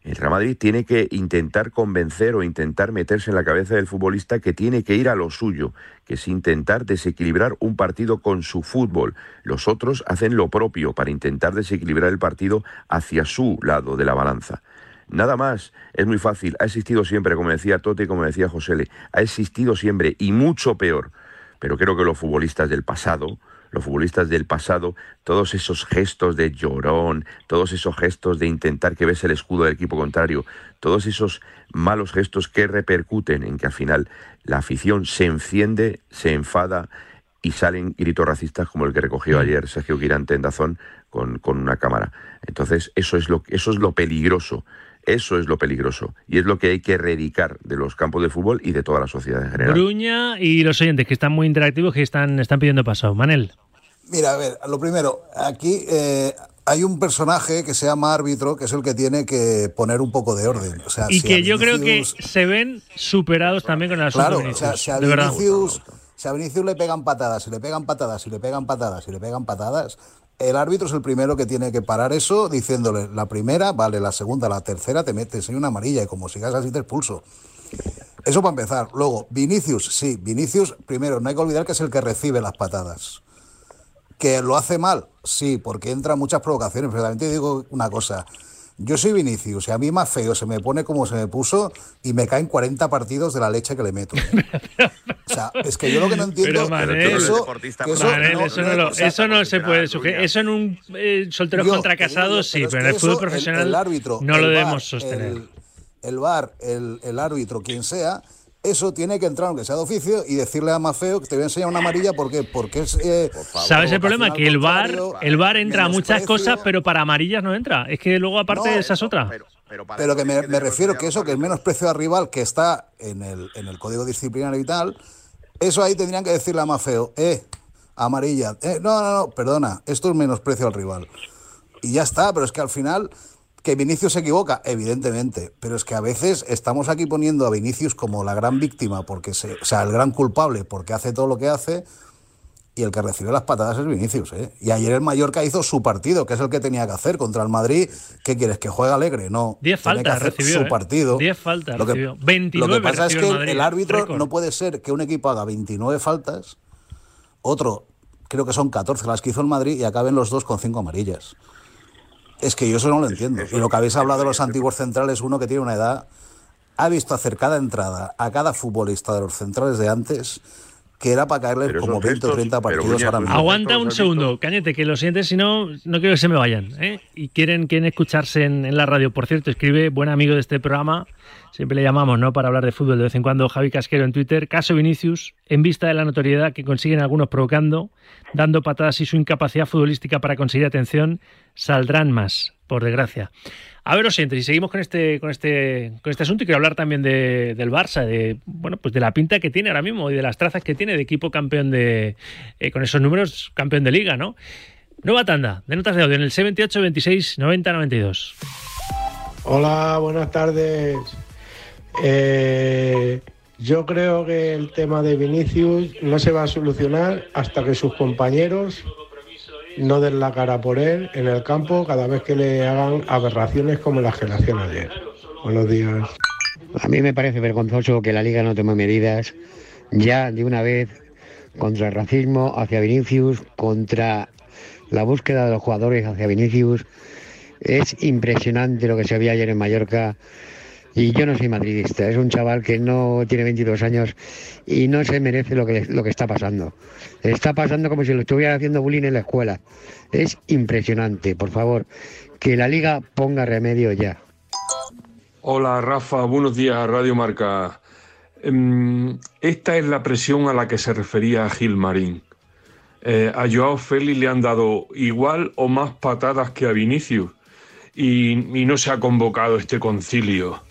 El Real Madrid tiene que intentar convencer o intentar meterse en la cabeza del futbolista que tiene que ir a lo suyo, que es intentar desequilibrar un partido con su fútbol. Los otros hacen lo propio para intentar desequilibrar el partido hacia su lado de la balanza. Nada más, es muy fácil, ha existido siempre, como decía Tote y como decía Josele, ha existido siempre y mucho peor. Pero creo que los futbolistas del pasado, los futbolistas del pasado, todos esos gestos de llorón, todos esos gestos de intentar que ves el escudo del equipo contrario, todos esos malos gestos que repercuten en que al final la afición se enciende, se enfada y salen gritos racistas como el que recogió ayer Sergio Quirante en Dazón con, con una cámara. Entonces, eso es, lo, eso es lo peligroso. Eso es lo peligroso. Y es lo que hay que erradicar de los campos de fútbol y de toda la sociedad en general. Bruña y los oyentes que están muy interactivos que están, están pidiendo paso. Manel. Mira, a ver, lo primero, aquí eh, hay un personaje que se llama árbitro, que es el que tiene que poner un poco de orden. O sea, Y si que yo creo que se ven superados también con el asunto Claro, de o sea, Vinicius. si a. Vinicius, si a Vinicius le pegan patadas, si le pegan patadas, si le pegan patadas, si le pegan patadas, el árbitro es el primero que tiene que parar eso diciéndole la primera, vale, la segunda, la tercera, te metes en una amarilla y como sigas así te expulso. Eso para empezar. Luego, Vinicius, sí, Vinicius, primero, no hay que olvidar que es el que recibe las patadas. ¿Que lo hace mal? Sí, porque entra muchas provocaciones. Pero también te digo una cosa. Yo soy Vinicius y a mí más feo se me pone como se me puso y me caen 40 partidos de la leche que le meto. ¿eh? O sea, es que yo lo que no entiendo Manel, eso, que eso Manel, no- eso no no, es lo- cosa- eso no se puede sugerir. Eso en un eh, soltero Yo, contra casado sí, pero es pero en el fútbol eso, el- profesional el árbitro, no el lo VAR, debemos sostener. El, el el, el árbitro, quien sea, eso tiene que entrar, aunque sea de oficio, y decirle a Mafeo que te voy a enseñar una amarilla ¿por qué? porque es. eh, ¿Sabes el problema? Que el bar, el bar entra a muchas cosas, pero para amarillas no entra. Es que luego aparte No, esa es otra. Pero que me, me refiero que eso, que el menosprecio al rival que está en el, en el código disciplinario y tal, eso ahí tendrían que decirle a Mafeo, eh, amarilla, eh, no, no, no, perdona, esto es menosprecio al rival. Y ya está, pero es que al final, que Vinicius se equivoca, evidentemente, pero es que a veces estamos aquí poniendo a Vinicius como la gran víctima, porque se, o sea, el gran culpable, porque hace todo lo que hace, y el que recibe las patadas es Vinicius. ¿eh? Y ayer el Mallorca hizo su partido, que es el que tenía que hacer contra el Madrid. ¿Qué quieres? ¿Que juegue alegre? No. 10 Tiene que faltas hacer recibió. su ¿eh? partido. 10 faltas Lo que, recibió. 29 lo que pasa es que el árbitro no puede ser que un equipo haga 29 faltas, otro, creo que son 14 las que hizo el Madrid, y acaben los dos con 5 amarillas. Es que yo eso no lo entiendo. Y lo que habéis hablado de los antiguos centrales, uno que tiene una edad, ha visto hacer cada entrada a cada futbolista de los centrales de antes que era para caerles Pero como esos 20 o gestos- 30 pero, partidos ahora mismo. Aguanta un segundo, Cañete, que lo sientes, si no, no quiero que se me vayan. ¿eh? Y quieren, quieren escucharse en, en la radio. Por cierto, escribe buen amigo de este programa, siempre le llamamos, ¿no? Para hablar de fútbol de vez en cuando, Javi Casquero en Twitter. Caso Vinicius, en vista de la notoriedad que consiguen algunos provocando, dando patadas y su incapacidad futbolística para conseguir atención, saldrán más, por desgracia. A ver, os sientes, y seguimos con este, con este, con este asunto y quiero hablar también de, del Barça, de bueno, pues de la pinta que tiene ahora mismo y de las trazas que tiene de equipo campeón de, eh, con esos números, campeón de liga, ¿no? Nueva tanda de notas de audio en el 78 26 90 92. Hola, buenas tardes. Eh, yo creo que el tema de Vinicius no se va a solucionar hasta que sus compañeros no den la cara por él en el campo cada vez que le hagan aberraciones como le hacían ayer. Buenos días. A mí me parece vergonzoso que la liga no tome medidas ya de una vez contra el racismo hacia Vinicius, contra la búsqueda de los jugadores hacia Vinicius. Es impresionante lo que se vio ayer en Mallorca. Y yo no soy madridista, es un chaval que no tiene 22 años y no se merece lo que, lo que está pasando. Está pasando como si lo estuviera haciendo bullying en la escuela. Es impresionante, por favor, que la liga ponga remedio ya. Hola Rafa, buenos días Radio Marca. Em, Esta es la presión a la que se refería Gil Marín. Eh, a Joao Félix le han dado igual o más patadas que a Vinicius y, y no se ha convocado este concilio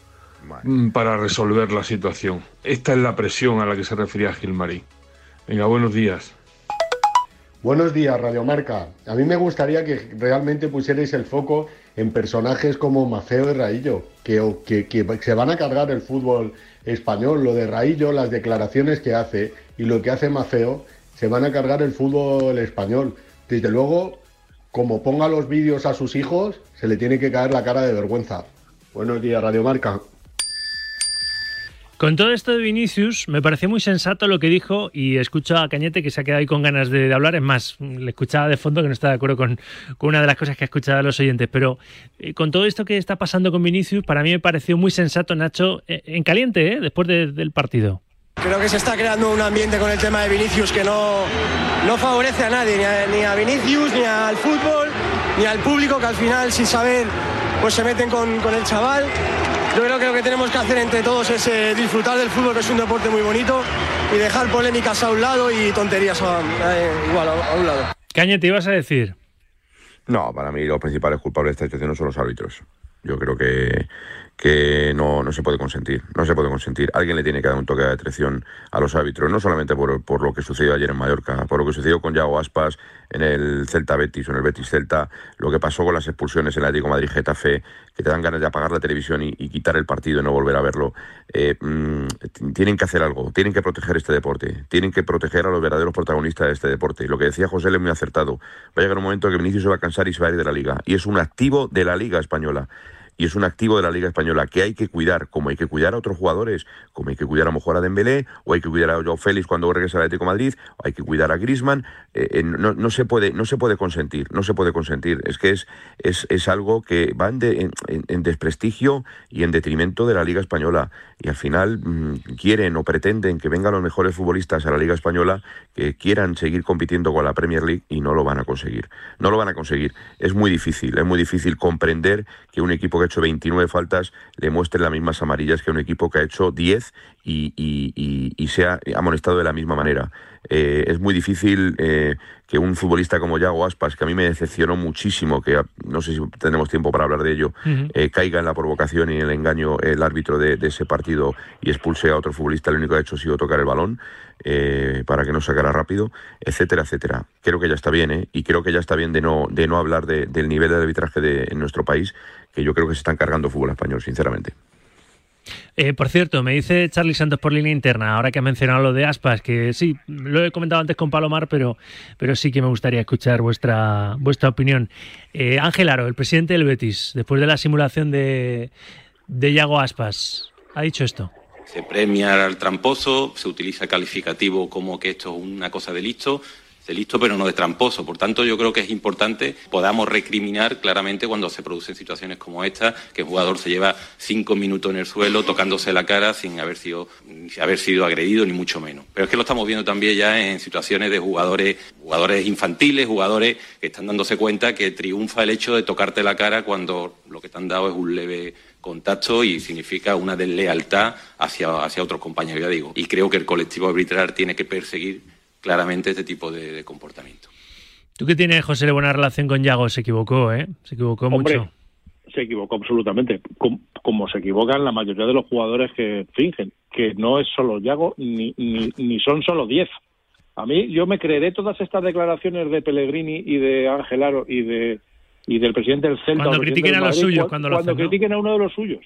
mm, para resolver la situación. Esta es la presión a la que se refería Gil Marín. Venga, buenos días. Buenos días, Radiomarca. A mí me gustaría que realmente pusierais el foco en personajes como Mafeo y Raillo, que, que, que se van a cargar el fútbol español. Lo de Raillo, las declaraciones que hace y lo que hace Mafeo, se van a cargar el fútbol español. Desde luego, como ponga los vídeos a sus hijos, se le tiene que caer la cara de vergüenza. Buenos días, Radiomarca. Con todo esto de Vinicius, me pareció muy sensato lo que dijo y escucho a Cañete que se ha quedado ahí con ganas de, hablar. Es más, le escuchaba de fondo que no está de acuerdo con, una de las cosas que ha escuchado a los oyentes. Pero eh, con todo esto que está pasando con Vinicius, para mí me pareció muy sensato, Nacho, eh, en caliente, ¿eh? después de- del partido. Creo que se está creando un ambiente con el tema de Vinicius que no, no favorece a nadie, ni a, ni a Vinicius, ni al fútbol, ni al público que al final, sin saber, pues se meten con, con el chaval. Yo creo que lo que tenemos que hacer entre todos es eh, disfrutar del fútbol, que es un deporte muy bonito, y dejar polémicas a un lado y tonterías a, a- igual a, a un lado. Cañete, ibas a decir. No, para mí los principales culpables de esta situación no son los árbitros. Yo creo que, que no, no se puede consentir. No se puede consentir. Alguien le tiene que dar un toque de atención a los árbitros, no solamente por, por lo que sucedió ayer en Mallorca, por lo que sucedió con Yago Aspas en el Celta Betis o en el Betis Celta, lo que pasó con las expulsiones en el Atlético Madrid Getafe, que te dan ganas de apagar la televisión y, y quitar el partido y no volver a verlo. Eh, mm, tienen que hacer algo, tienen que proteger este deporte, tienen que proteger a los verdaderos protagonistas de este deporte. Lo que decía José es muy acertado. Va a llegar un momento en que Vinicius se va a cansar y se va a ir de la liga. Y es un activo de la liga española. Y es un activo de la Liga Española que hay que cuidar, como hay que cuidar a otros jugadores, como hay que cuidar a lo mejor a Dembélé, o hay que cuidar a Joao Félix cuando regrese al Atlético Madrid, o hay que cuidar a Griezmann. Eh, eh, no, no se puede, no se puede consentir, no se puede consentir. Es que es, es, es algo que va en, de- en- en- en desprestigio y en detrimento de la Liga Española. Y al final mm, quieren o pretenden que vengan los mejores futbolistas a la Liga Española que quieran seguir compitiendo con la Premier League y no lo van a conseguir. No lo van a conseguir. Es muy difícil, es muy difícil comprender que un equipo que hecho 29 faltas le muestre las mismas amarillas que un equipo que ha hecho 10 y, y, y, y se ha amonestado de la misma manera. Eh, es muy difícil eh, que un futbolista como Yago Aspas, que a mí me decepcionó muchísimo, que no sé si tenemos tiempo para hablar de ello, eh, caiga en la provocación y en el engaño el árbitro de, de ese partido y expulse a otro futbolista, lo único que ha hecho ha sido tocar el balón eh, para que no sacara rápido, etcétera, etcétera. Creo que ya está bien, ¿eh? y creo que ya está bien de no, de no hablar de- del nivel de arbitraje de, en nuestro país, que yo creo que se están cargando fútbol español, sinceramente. Eh, por cierto, me dice Charlie Santos por línea interna, ahora que ha mencionado lo de Aspas, que sí, lo he comentado antes con Palomar, pero, pero sí que me gustaría escuchar vuestra, vuestra opinión. Eh, Ángel Aro, el presidente del Betis, después de la simulación de, de Yago Aspas, ha dicho esto. Se premia al tramposo, se utiliza calificativo como que esto es una cosa de listo. De listo pero no de tramposo. Por tanto, yo creo que es importante podamos recriminar claramente cuando se producen situaciones como esta, que el jugador se lleva cinco minutos en el suelo tocándose la cara sin haber sido, sin haber sido agredido ni mucho menos. Pero es que lo estamos viendo también ya en situaciones de jugadores, jugadores infantiles, jugadores que están dándose cuenta que triunfa el hecho de tocarte la cara cuando lo que te han dado es un leve contacto y significa una deslealtad hacia, hacia otros compañeros, ya digo. Y creo que el colectivo arbitral tiene que perseguir claramente este tipo de, comportamiento. Tú que tienes, José, de buena relación con Yago, se equivocó, ¿eh? Se equivocó mucho. Se equivocó absolutamente, como, se equivocan la mayoría de los jugadores que fingen, que no es solo Yago ni, ni, ni son solo 10. A mí, yo me creeré todas estas declaraciones de Pellegrini y de Angelaro y de y del presidente del Celta. Cuando critiquen a los suyos, cuando, cuando, critiquen a uno de los suyos.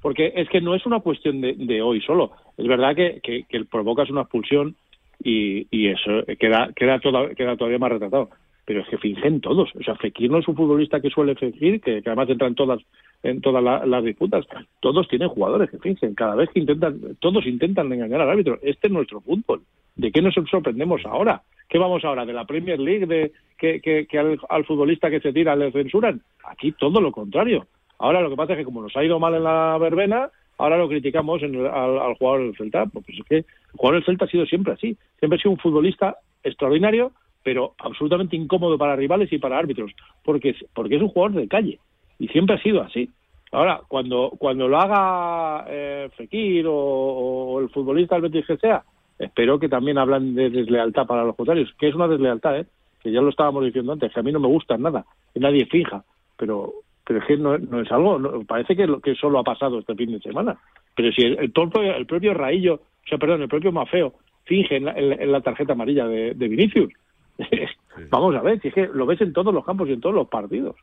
Porque es que no es una cuestión de, de hoy solo. Es verdad que, que, que provocas una expulsión y, y eso queda, queda, queda todavía más retratado. Pero es que fingen todos. O sea, Fekir no es un futbolista que suele fingir, que, además entra en todas, en todas las disputas. Todos tienen jugadores que fingen. Cada vez que intentan, todos intentan engañar al árbitro. Este es nuestro fútbol. ¿De qué nos sorprendemos ahora? ¿Qué vamos ahora? ¿De la Premier League? ¿De que, que, al, futbolista que se tira le censuran? Aquí todo lo contrario. Ahora lo que pasa es que como nos ha ido mal en la verbena, ahora lo criticamos en al, jugador del Celta. Pues es que el jugador del Celta ha sido siempre así. Siempre ha sido un futbolista extraordinario, pero absolutamente incómodo para rivales y para árbitros, porque, porque es un jugador de calle. Y siempre ha sido así. Ahora, cuando, cuando lo haga eh, Fekir o, el futbolista del Betis que sea, espero que también hablan de deslealtad para los contrarios, que es una deslealtad, ¿eh? que ya lo estábamos diciendo antes, que a mí no me gusta nada, que nadie fija, pero pero es que no, es algo, parece que, que solo ha pasado este fin de semana. Pero si el, el, el propio Raillo, o sea, perdón, el propio Mafeo, finge en la, tarjeta amarilla de, Vinicius. *laughs* Vamos a ver, si es que lo ves en todos los campos y en todos los partidos.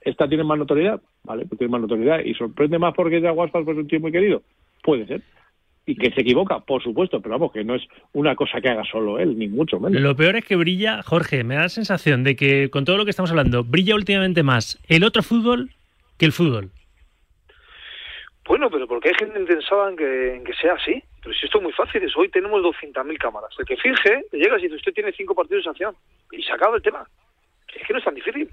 ¿Esta tiene más notoriedad? Vale, pues tiene más notoriedad. ¿Y sorprende más porque es Aguaspas pues un tío muy querido? Puede ser y que se equivoca, por supuesto, pero vamos, que no es una cosa que haga solo él, ni mucho menos. Lo peor es que brilla, Jorge, me da la sensación de que con todo lo que estamos hablando, brilla últimamente más el otro fútbol que el fútbol. Bueno, pero porque hay gente interesada en que, en que sea así. Pero si esto es muy fácil, es hoy tenemos 200.000 cámaras. El que finge, llega y dice, usted tiene cinco partidos de sanción. Y se acaba el tema. Es que no es tan difícil.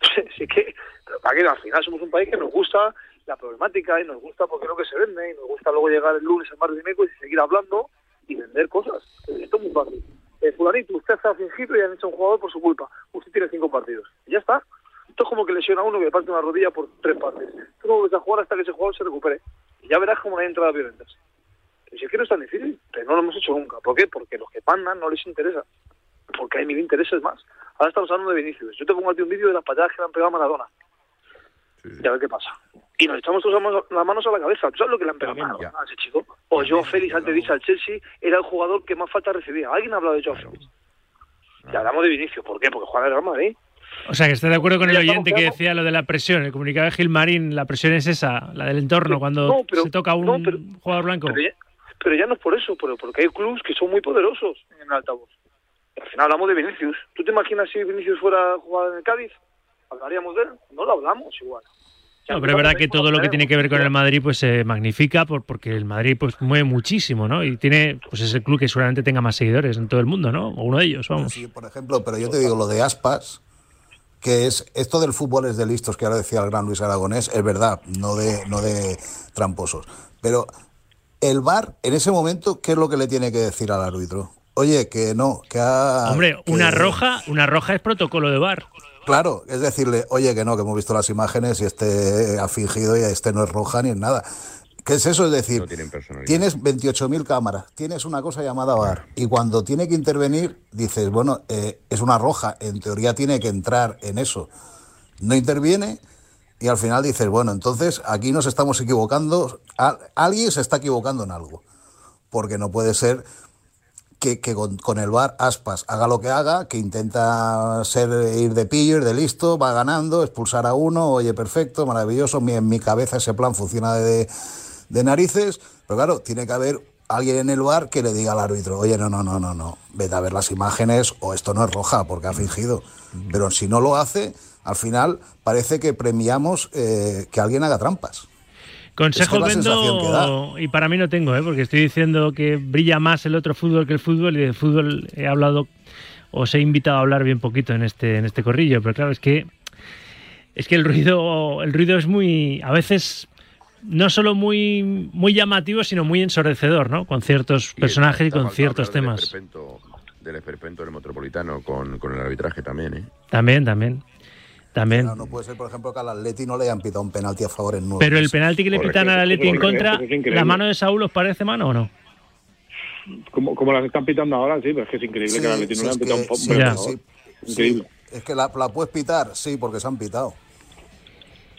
*laughs* es que, para que al final somos un país que nos gusta la problemática y nos gusta porque es lo que se vende y nos gusta luego llegar el lunes al mar de y seguir hablando y vender cosas. Esto es muy fácil. Eh, fulanito, usted ha fingido y han hecho un jugador por su culpa. Usted tiene cinco partidos. Y ya está. Esto es como que lesiona a uno que le parte una rodilla por tres partes. Tú no vuelves a jugar hasta que ese jugador se recupere. Y ya verás cómo no hay entradas violentas. Pero si es que no es tan difícil, pero no lo hemos hecho nunca. ¿Por qué? Porque los que mandan no les interesa. Porque hay mil intereses más. Ahora estamos hablando de Vinicius. Yo te pongo aquí un vídeo de las patadas que le han pegado a Maradona. Y a ver qué pasa y nos echamos las manos a la cabeza. ¿Tú sabes lo que le han pegado a ese chico? O yo, Félix, antes dice al Chelsea, era el jugador que más falta recibía. ¿Alguien ha hablado de Joao Félix? Ya hablamos de Vinicius. ¿Por qué? Porque juega en el Real Madrid. O sea, que está de acuerdo con el oyente que decía lo de la presión. El comunicado de Gilmarín, la presión es esa, la del entorno, cuando se toca a un jugador blanco. Pero ya, no es por eso, pero porque hay clubes que son muy poderosos en el altavoz. al final hablamos de Vinicius. ¿Tú te imaginas si Vinicius fuera a jugar en el Cádiz? ¿Hablaríamos de él? No lo hablamos igual. No, pero es verdad que todo lo que tiene que ver con el Madrid pues se magnifica por, porque el Madrid pues mueve muchísimo, ¿no? Y tiene pues es el club que seguramente tenga más seguidores en todo el mundo, ¿no? O uno de ellos, vamos. Sí, por ejemplo, pero yo te digo lo de Aspas, que es esto del fútbol es de listos que ahora decía el gran Luis Aragonés, es verdad, no de no de tramposos, pero el VAR en ese momento ¿qué es lo que le tiene que decir al árbitro? Oye, que no, que ha, Hombre, una roja, una roja es protocolo de VAR. Claro, es decirle, oye, que no, que hemos visto las imágenes y este ha fingido y este no es roja ni es nada. ¿Qué es eso? Es decir, tienes 28.000 cámaras, tienes una cosa llamada VAR y cuando tiene que intervenir dices, bueno, eh, es una roja, en teoría tiene que entrar en eso. No interviene y al final dices, bueno, entonces aquí nos estamos equivocando, alguien se está equivocando en algo, porque no puede ser que, con, el bar Aspas haga lo que haga, que intenta ser ir de pillo, ir de listo, va ganando, expulsar a uno, oye, perfecto, maravilloso, en mi cabeza ese plan funciona de, de narices, pero claro, tiene que haber alguien en el bar que le diga al árbitro, oye, no, no, no, no, no, vete a ver las imágenes o esto no es roja porque ha fingido. Pero si no lo hace, al final parece que premiamos eh, que alguien haga trampas. Consejo vendo y para mí no tengo, ¿eh? porque estoy diciendo que brilla más el otro fútbol que el fútbol y de fútbol he hablado os he invitado a hablar bien poquito en este, en este corrillo, pero claro, es que es que el ruido, el ruido es muy, a veces no solo muy, muy llamativo, sino muy ensordecedor, ¿no? Con ciertos personajes y con ciertos temas. Del esperpento del metropolitano con, con, el arbitraje también, ¿eh? También, también. También. No, no, puede ser, por ejemplo, que al Atleti no le hayan pitado un penalti a favor en nuevo. Pero el penalti que le pitan al Atleti en contra, ¿la mano de Saúl os parece mano o no? Como, como las están pitando ahora, sí, pero es que es increíble sí, que al Atleti no le han pitado un sí, sí, Increíble. Es que la, la puedes pitar, sí, porque se han pitado.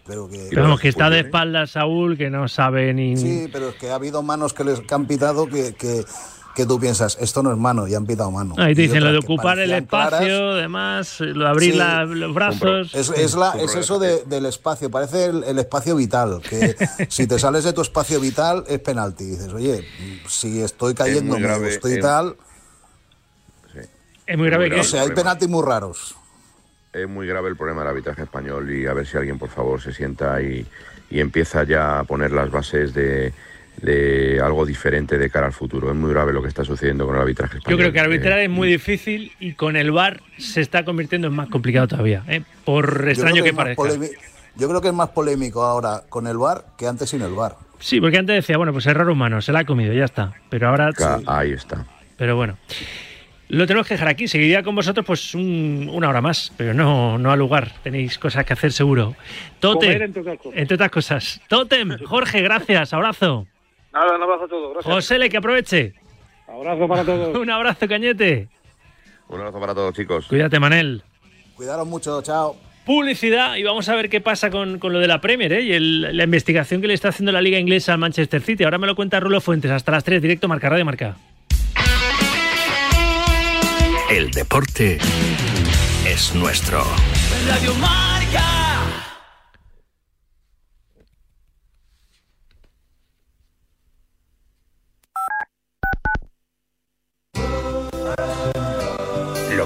Pero que, pero vamos, que está de espaldas Saúl, que no sabe ni. Sí, pero es que ha habido manos que les que han pitado que, que, que, tú piensas, esto no es mano, y han pitado mano. Ahí te dicen lo de ocupar el espacio, claras, además, lo de abrir sí, la, los brazos. Es, es, la, es eso de, del espacio, parece el, el, espacio vital, que *laughs* si te sales de tu espacio vital es penalti. Dices, oye, si estoy cayendo, estoy es, tal. Es muy grave que. O sea, hay penaltis muy raros es muy grave el problema del arbitraje español y a ver si alguien por favor se sienta y, y empieza ya a poner las bases de, de, algo diferente de cara al futuro. Es muy grave lo que está sucediendo con el arbitraje español. Yo creo que arbitrar eh, es muy difícil y con el VAR se está convirtiendo en más complicado todavía, ¿eh? por extraño que, que parezca. Yo creo que es más polémico ahora con el VAR que antes sin el VAR. Sí, porque antes decía, bueno, pues error humano, se la ha comido, ya está. Pero ahora... Claro, sí. Ahí está. Pero bueno. Lo tenemos que dejar aquí. Seguiría con vosotros pues un, una hora más, pero no, no al lugar. Tenéis cosas que hacer seguro. Totem, entre otras cosas. Totem, Jorge, gracias. Abrazo. Nada, un abrazo a todos. Gracias. José, le que aproveche. Abrazo para todos. *laughs* un abrazo, Cañete. Un abrazo para todos, chicos. Cuídate, Manel. Cuidaros mucho, chao. Publicidad y vamos a ver qué pasa con, con lo de la Premier ¿eh? y el, la investigación que le está haciendo la Liga Inglesa al Manchester City. Ahora me lo cuenta Rulo Fuentes. Hasta las 3, directo, marca radio, marca. El deporte es nuestro. Radio Marca.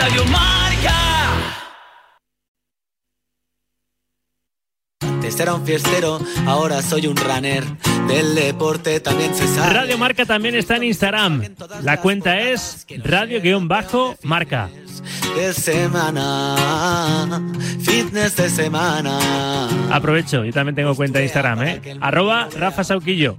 Radio Marca. Antes era un fiestero, ahora soy un runner. Del deporte también se sabe. Radio Marca también está en Instagram. La cuenta es radio-marca. De semana, fitness de semana. Aprovecho, yo también tengo cuenta de Instagram, ¿eh? Arroba Rafa Sauquillo.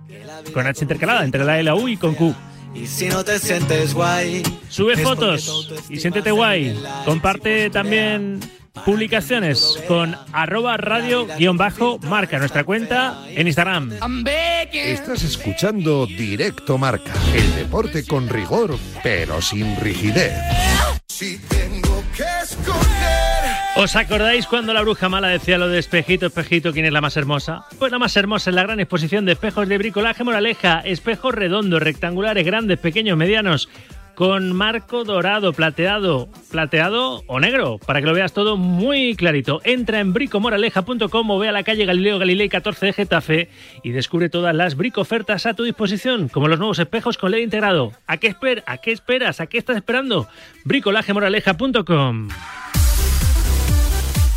Con H intercalada entre la L, la U y con Q. Y si no te sientes guay, Sube fotos y siéntete guay. Comparte también publicaciones con arroba radio guion bajo marca nuestra cuenta en Instagram. Estás escuchando Directo Marca, el deporte con rigor, pero sin rigidez. Si tengo que escoger ¿Os acordáis cuando la bruja mala decía lo de espejito, espejito, quién es la más hermosa? Pues la más hermosa es la gran exposición de espejos de bricolaje moraleja, espejos redondos, rectangulares, grandes, pequeños, medianos, con marco dorado, plateado, plateado o negro, para que lo veas todo muy clarito. Entra en bricomoraleja.com o ve a la calle Galileo Galilei 14 de Getafe y descubre todas las brico ofertas a tu disposición, como los nuevos espejos con LED integrado. ¿A qué, esper ¿A qué esperas? ¿A qué estás esperando? bricolajemoraleja.com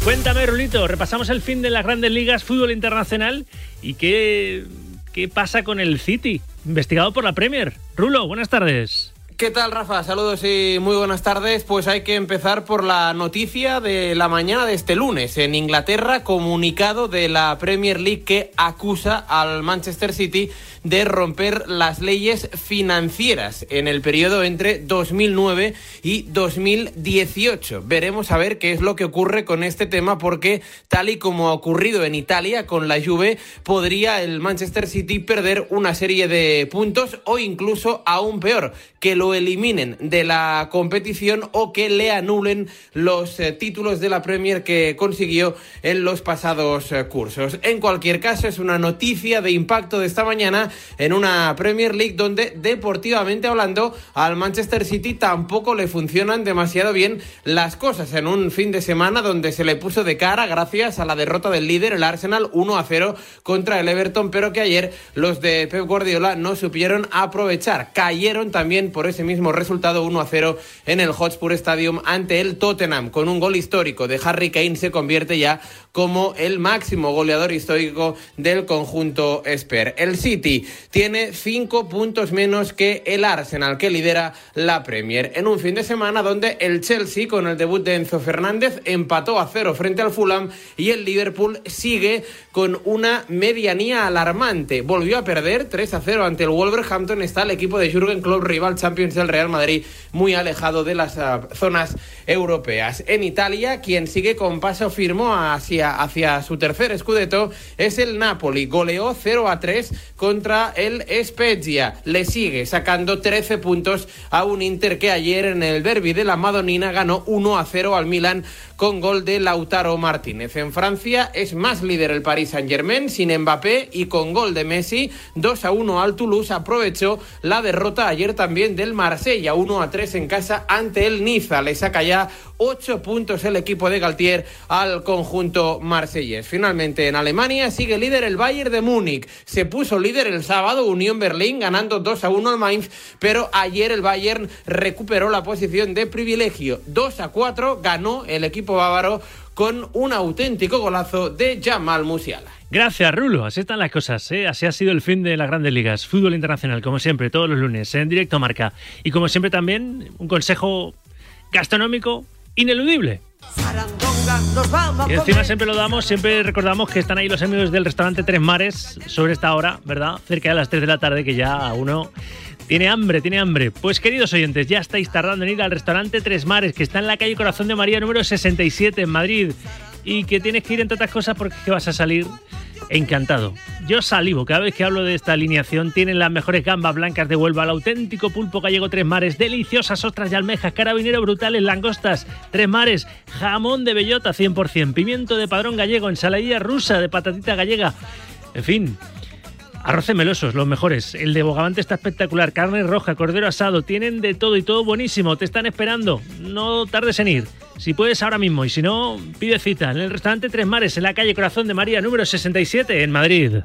Cuéntame, Rulito, repasamos el fin de las grandes ligas fútbol internacional y qué, qué pasa con el City, investigado por la Premier. Rulo, buenas tardes. ¿Qué tal, Rafa? Saludos y muy buenas tardes. Pues hay que empezar por la noticia de la mañana de este lunes. En Inglaterra, comunicado de la Premier League que acusa al Manchester City de romper las leyes financieras en el periodo entre 2009 y 2018. Veremos a ver qué es lo que ocurre con este tema porque tal y como ha ocurrido en Italia con la Juve, podría el Manchester City perder una serie de puntos o incluso aún peor, que lo eliminen de la competición o que le anulen los eh, títulos de la Premier que consiguió en los pasados eh, cursos. En cualquier caso, es una noticia de impacto de esta mañana en una Premier League donde deportivamente hablando al Manchester City tampoco le funcionan demasiado bien las cosas en un fin de semana donde se le puso de cara gracias a la derrota del líder el Arsenal 1 a 0 contra el Everton pero que ayer los de Pep Guardiola no supieron aprovechar cayeron también por ese mismo resultado 1 a 0 en el Hotspur Stadium ante el Tottenham con un gol histórico de Harry Kane se convierte ya como el máximo goleador histórico del conjunto Esper. El City tiene cinco puntos menos que el Arsenal, que lidera la Premier. En un fin de semana donde el Chelsea, con el debut de Enzo Fernández, empató a cero frente al Fulham y el Liverpool sigue con una medianía alarmante. Volvió a perder 3 a 0 ante el Wolverhampton. Está el equipo de Jürgen Klopp, rival Champions del Real Madrid, muy alejado de las uh, zonas europeas. En Italia, quien sigue con paso firmo hacia, hacia su tercer scudetto es el Napoli. Goleó 0 a 3 contra el Spezia. Le sigue sacando 13 puntos a un Inter que ayer en el derby de la Madonina ganó 1 a 0 al Milan con gol de Lautaro Martínez. En Francia es más líder el Paris Saint-Germain sin Mbappé y con gol de Messi 2 a 1 al Toulouse aprovechó la derrota ayer también del Marsella 1 a 3 en casa ante el Niza. Le saca ya 8 puntos el equipo de Galtier al conjunto marsellés. Finalmente en Alemania sigue líder el Bayern de Múnich. Se puso líder el sábado Unión Berlín ganando 2 a 1 al Mainz, pero ayer el Bayern recuperó la posición de privilegio. 2 a 4 ganó el equipo bávaro con un auténtico golazo de Jamal Musiala. Gracias, Rulo. Así están las cosas. ¿eh? Así ha sido el fin de las grandes ligas. Fútbol internacional, como siempre, todos los lunes, en directo marca. Y como siempre también, un consejo gastronómico ineludible. Y encima siempre lo damos, siempre recordamos que están ahí los amigos del restaurante Tres Mares sobre esta hora, ¿verdad? Cerca de las 3 de la tarde, que ya uno tiene hambre, tiene hambre. Pues queridos oyentes, ya estáis tardando en ir al restaurante Tres Mares, que está en la calle Corazón de María número 67 en Madrid. Y que tienes que ir entre otras cosas porque que vas a salir encantado. Yo salivo cada vez que hablo de esta alineación. Tienen las mejores gambas blancas de Huelva, el auténtico pulpo gallego Tres Mares, deliciosas ostras y almejas, carabinero brutales, langostas, Tres Mares, jamón de bellota 100%, pimiento de padrón gallego, ensaladilla rusa de patatita gallega. En fin, Arroces melosos, los mejores. El de Bogavante está espectacular. Carne roja, cordero asado. Tienen de todo y todo buenísimo. Te están esperando. No tardes en ir. Si puedes ahora mismo y si no, pide cita en el restaurante Tres Mares en la calle Corazón de María número 67 en Madrid.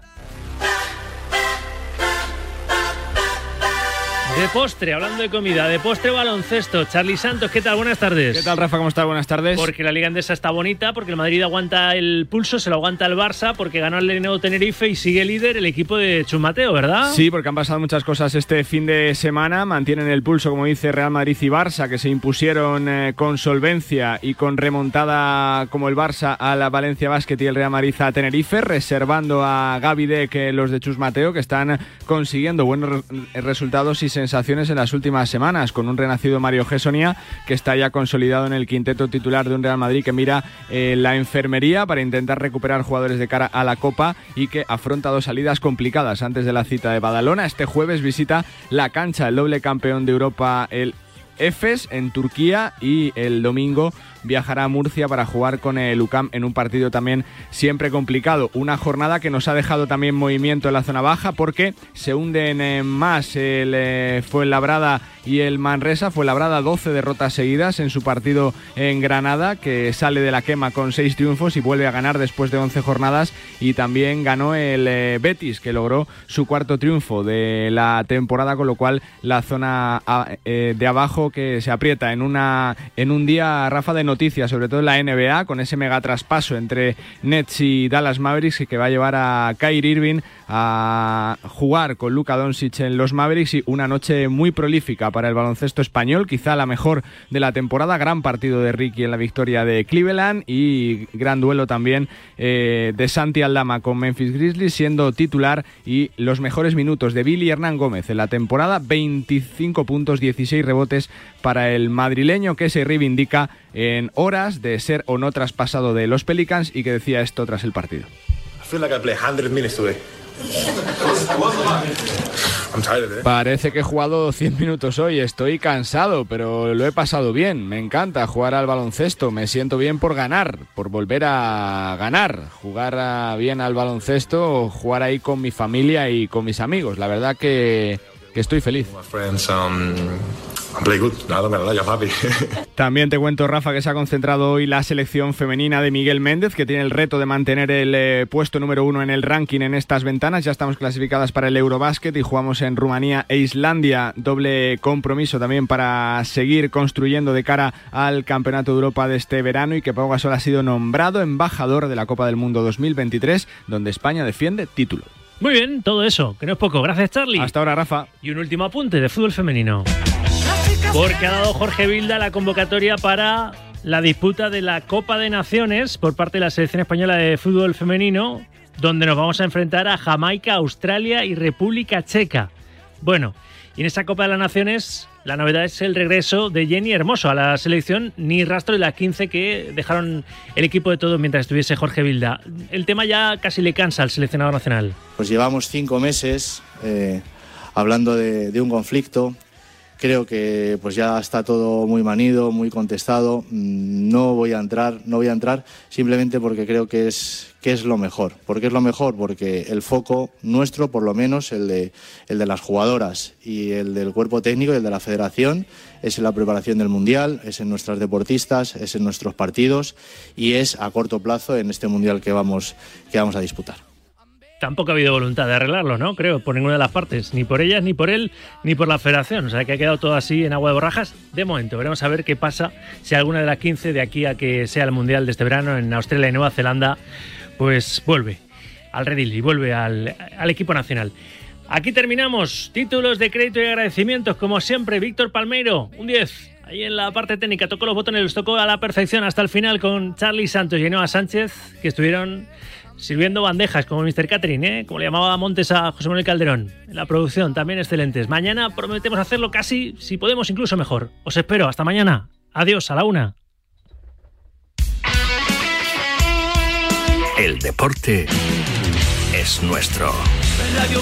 De postre, hablando de comida, de postre baloncesto. Charlie Santos, ¿qué tal? Buenas tardes. ¿Qué tal, Rafa? ¿Cómo estás? Buenas tardes. Porque la Liga Andesa está bonita, porque el Madrid aguanta el pulso, se lo aguanta el Barça, porque ganó el Lenovo Tenerife y sigue líder el equipo de Chumateo, ¿verdad? Sí, porque han pasado muchas cosas este fin de semana. Mantienen el pulso, como dice Real Madrid y Barça, que se impusieron eh, con solvencia y con remontada como el Barça a la Valencia Basket y el Real Madrid a Tenerife, reservando a Gaby Deck eh, los de Chusmateo, que están consiguiendo buenos re resultados y en las últimas semanas, con un renacido Mario Gessonia que está ya consolidado en el quinteto titular de un Real Madrid que mira eh, la enfermería para intentar recuperar jugadores de cara a la Copa y que afronta dos salidas complicadas antes de la cita de Badalona. Este jueves visita la cancha el doble campeón de Europa, el EFES en Turquía y el domingo viajará a Murcia para jugar con el UCAM en un partido también siempre complicado. Una jornada que nos ha dejado también movimiento en la zona baja porque se hunden más el eh, Fuenlabrada y el Manresa. Fuenlabrada 12 derrotas seguidas en su partido en Granada, que sale de la quema con 6 triunfos y vuelve a ganar después de 11 jornadas. Y también ganó el eh, Betis, que logró su cuarto triunfo de la temporada, con lo cual la zona eh, de abajo que se aprieta en, una, en un día, Rafa, de noticias, sobre todo en la NBA, con ese mega traspaso entre Nets y Dallas Mavericks, que va a llevar a Kyrie Irving a jugar con Luka Doncic en los Mavericks y una noche muy prolífica para el baloncesto español, quizá la mejor de la temporada, gran partido de Ricky en la victoria de Cleveland y gran duelo también eh, de Santi Aldama con Memphis Grizzlies siendo titular y los mejores minutos de Billy Hernán Gómez en la temporada, 25 puntos, 16 rebotes para el madrileño que se reivindica en horas de ser o no traspasado de los Pelicans y que decía esto tras el partido. Parece que he jugado 100 minutos hoy, estoy cansado, pero lo he pasado bien. Me encanta jugar al baloncesto, me siento bien por ganar, por volver a ganar, jugar bien al baloncesto, jugar ahí con mi familia y con mis amigos. La verdad que, que estoy feliz. *laughs* También te cuento, Rafa, que se ha concentrado hoy la selección femenina de Miguel Méndez, que tiene el reto de mantener el eh, puesto número uno en el ranking en estas ventanas. Ya estamos clasificadas para el Eurobásquet y jugamos en Rumanía e Islandia. Doble compromiso también para seguir construyendo de cara al Campeonato de Europa de este verano y que Pau Gasol ha sido nombrado embajador de la Copa del Mundo 2023, donde España defiende título. Muy bien, todo eso, que no es poco. Gracias, Charlie. Hasta ahora, Rafa. Y un último apunte de fútbol femenino. Porque ha dado Jorge Vilda la convocatoria para la disputa de la Copa de Naciones por parte de la selección española de fútbol femenino, donde nos vamos a enfrentar a Jamaica, Australia y República Checa. Bueno, y en esa Copa de las Naciones la novedad es el regreso de Jenny Hermoso a la selección, ni rastro de las 15 que dejaron el equipo de todos mientras estuviese Jorge Vilda. El tema ya casi le cansa al seleccionador nacional. Pues llevamos cinco meses eh, hablando de, de un conflicto, Creo que pues ya está todo muy manido, muy contestado. Mm, no voy a entrar, no voy a entrar simplemente porque creo que es que es lo mejor. ¿Por qué es lo mejor? Porque el foco nuestro, por lo menos el de el de las jugadoras y el del cuerpo técnico y el de la federación es en la preparación del mundial, es en nuestras deportistas, es en nuestros partidos y es a corto plazo en este mundial que vamos que vamos a disputar tampoco ha habido voluntad de arreglarlo, ¿no? Creo, por ninguna de las partes, ni por ellas, ni por él, ni por la federación. O sea, que ha quedado todo así en agua de borrajas. De momento, veremos a ver qué pasa si alguna de las 15 de aquí a que sea el Mundial de este verano en Australia y Nueva Zelanda, pues vuelve al redil y vuelve al, al equipo nacional. Aquí terminamos. Títulos de crédito y agradecimientos, como siempre, Víctor Palmeiro, un 10. Ahí en la parte técnica tocó los botones, los tocó a la perfección hasta el final con Charlie Santos y Noah Sánchez, que estuvieron sirviendo bandejas como Mr. Catherine, ¿eh? como le llamaba Montes a José Manuel Calderón. La producción también excelentes. Mañana prometemos hacerlo casi, si podemos, incluso mejor. Os espero. Hasta mañana. Adiós a la una. El deporte es nuestro. Radio.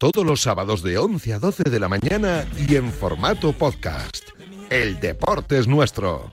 Todos los sábados de 11 a 12 de la mañana y en formato podcast. El deporte es nuestro.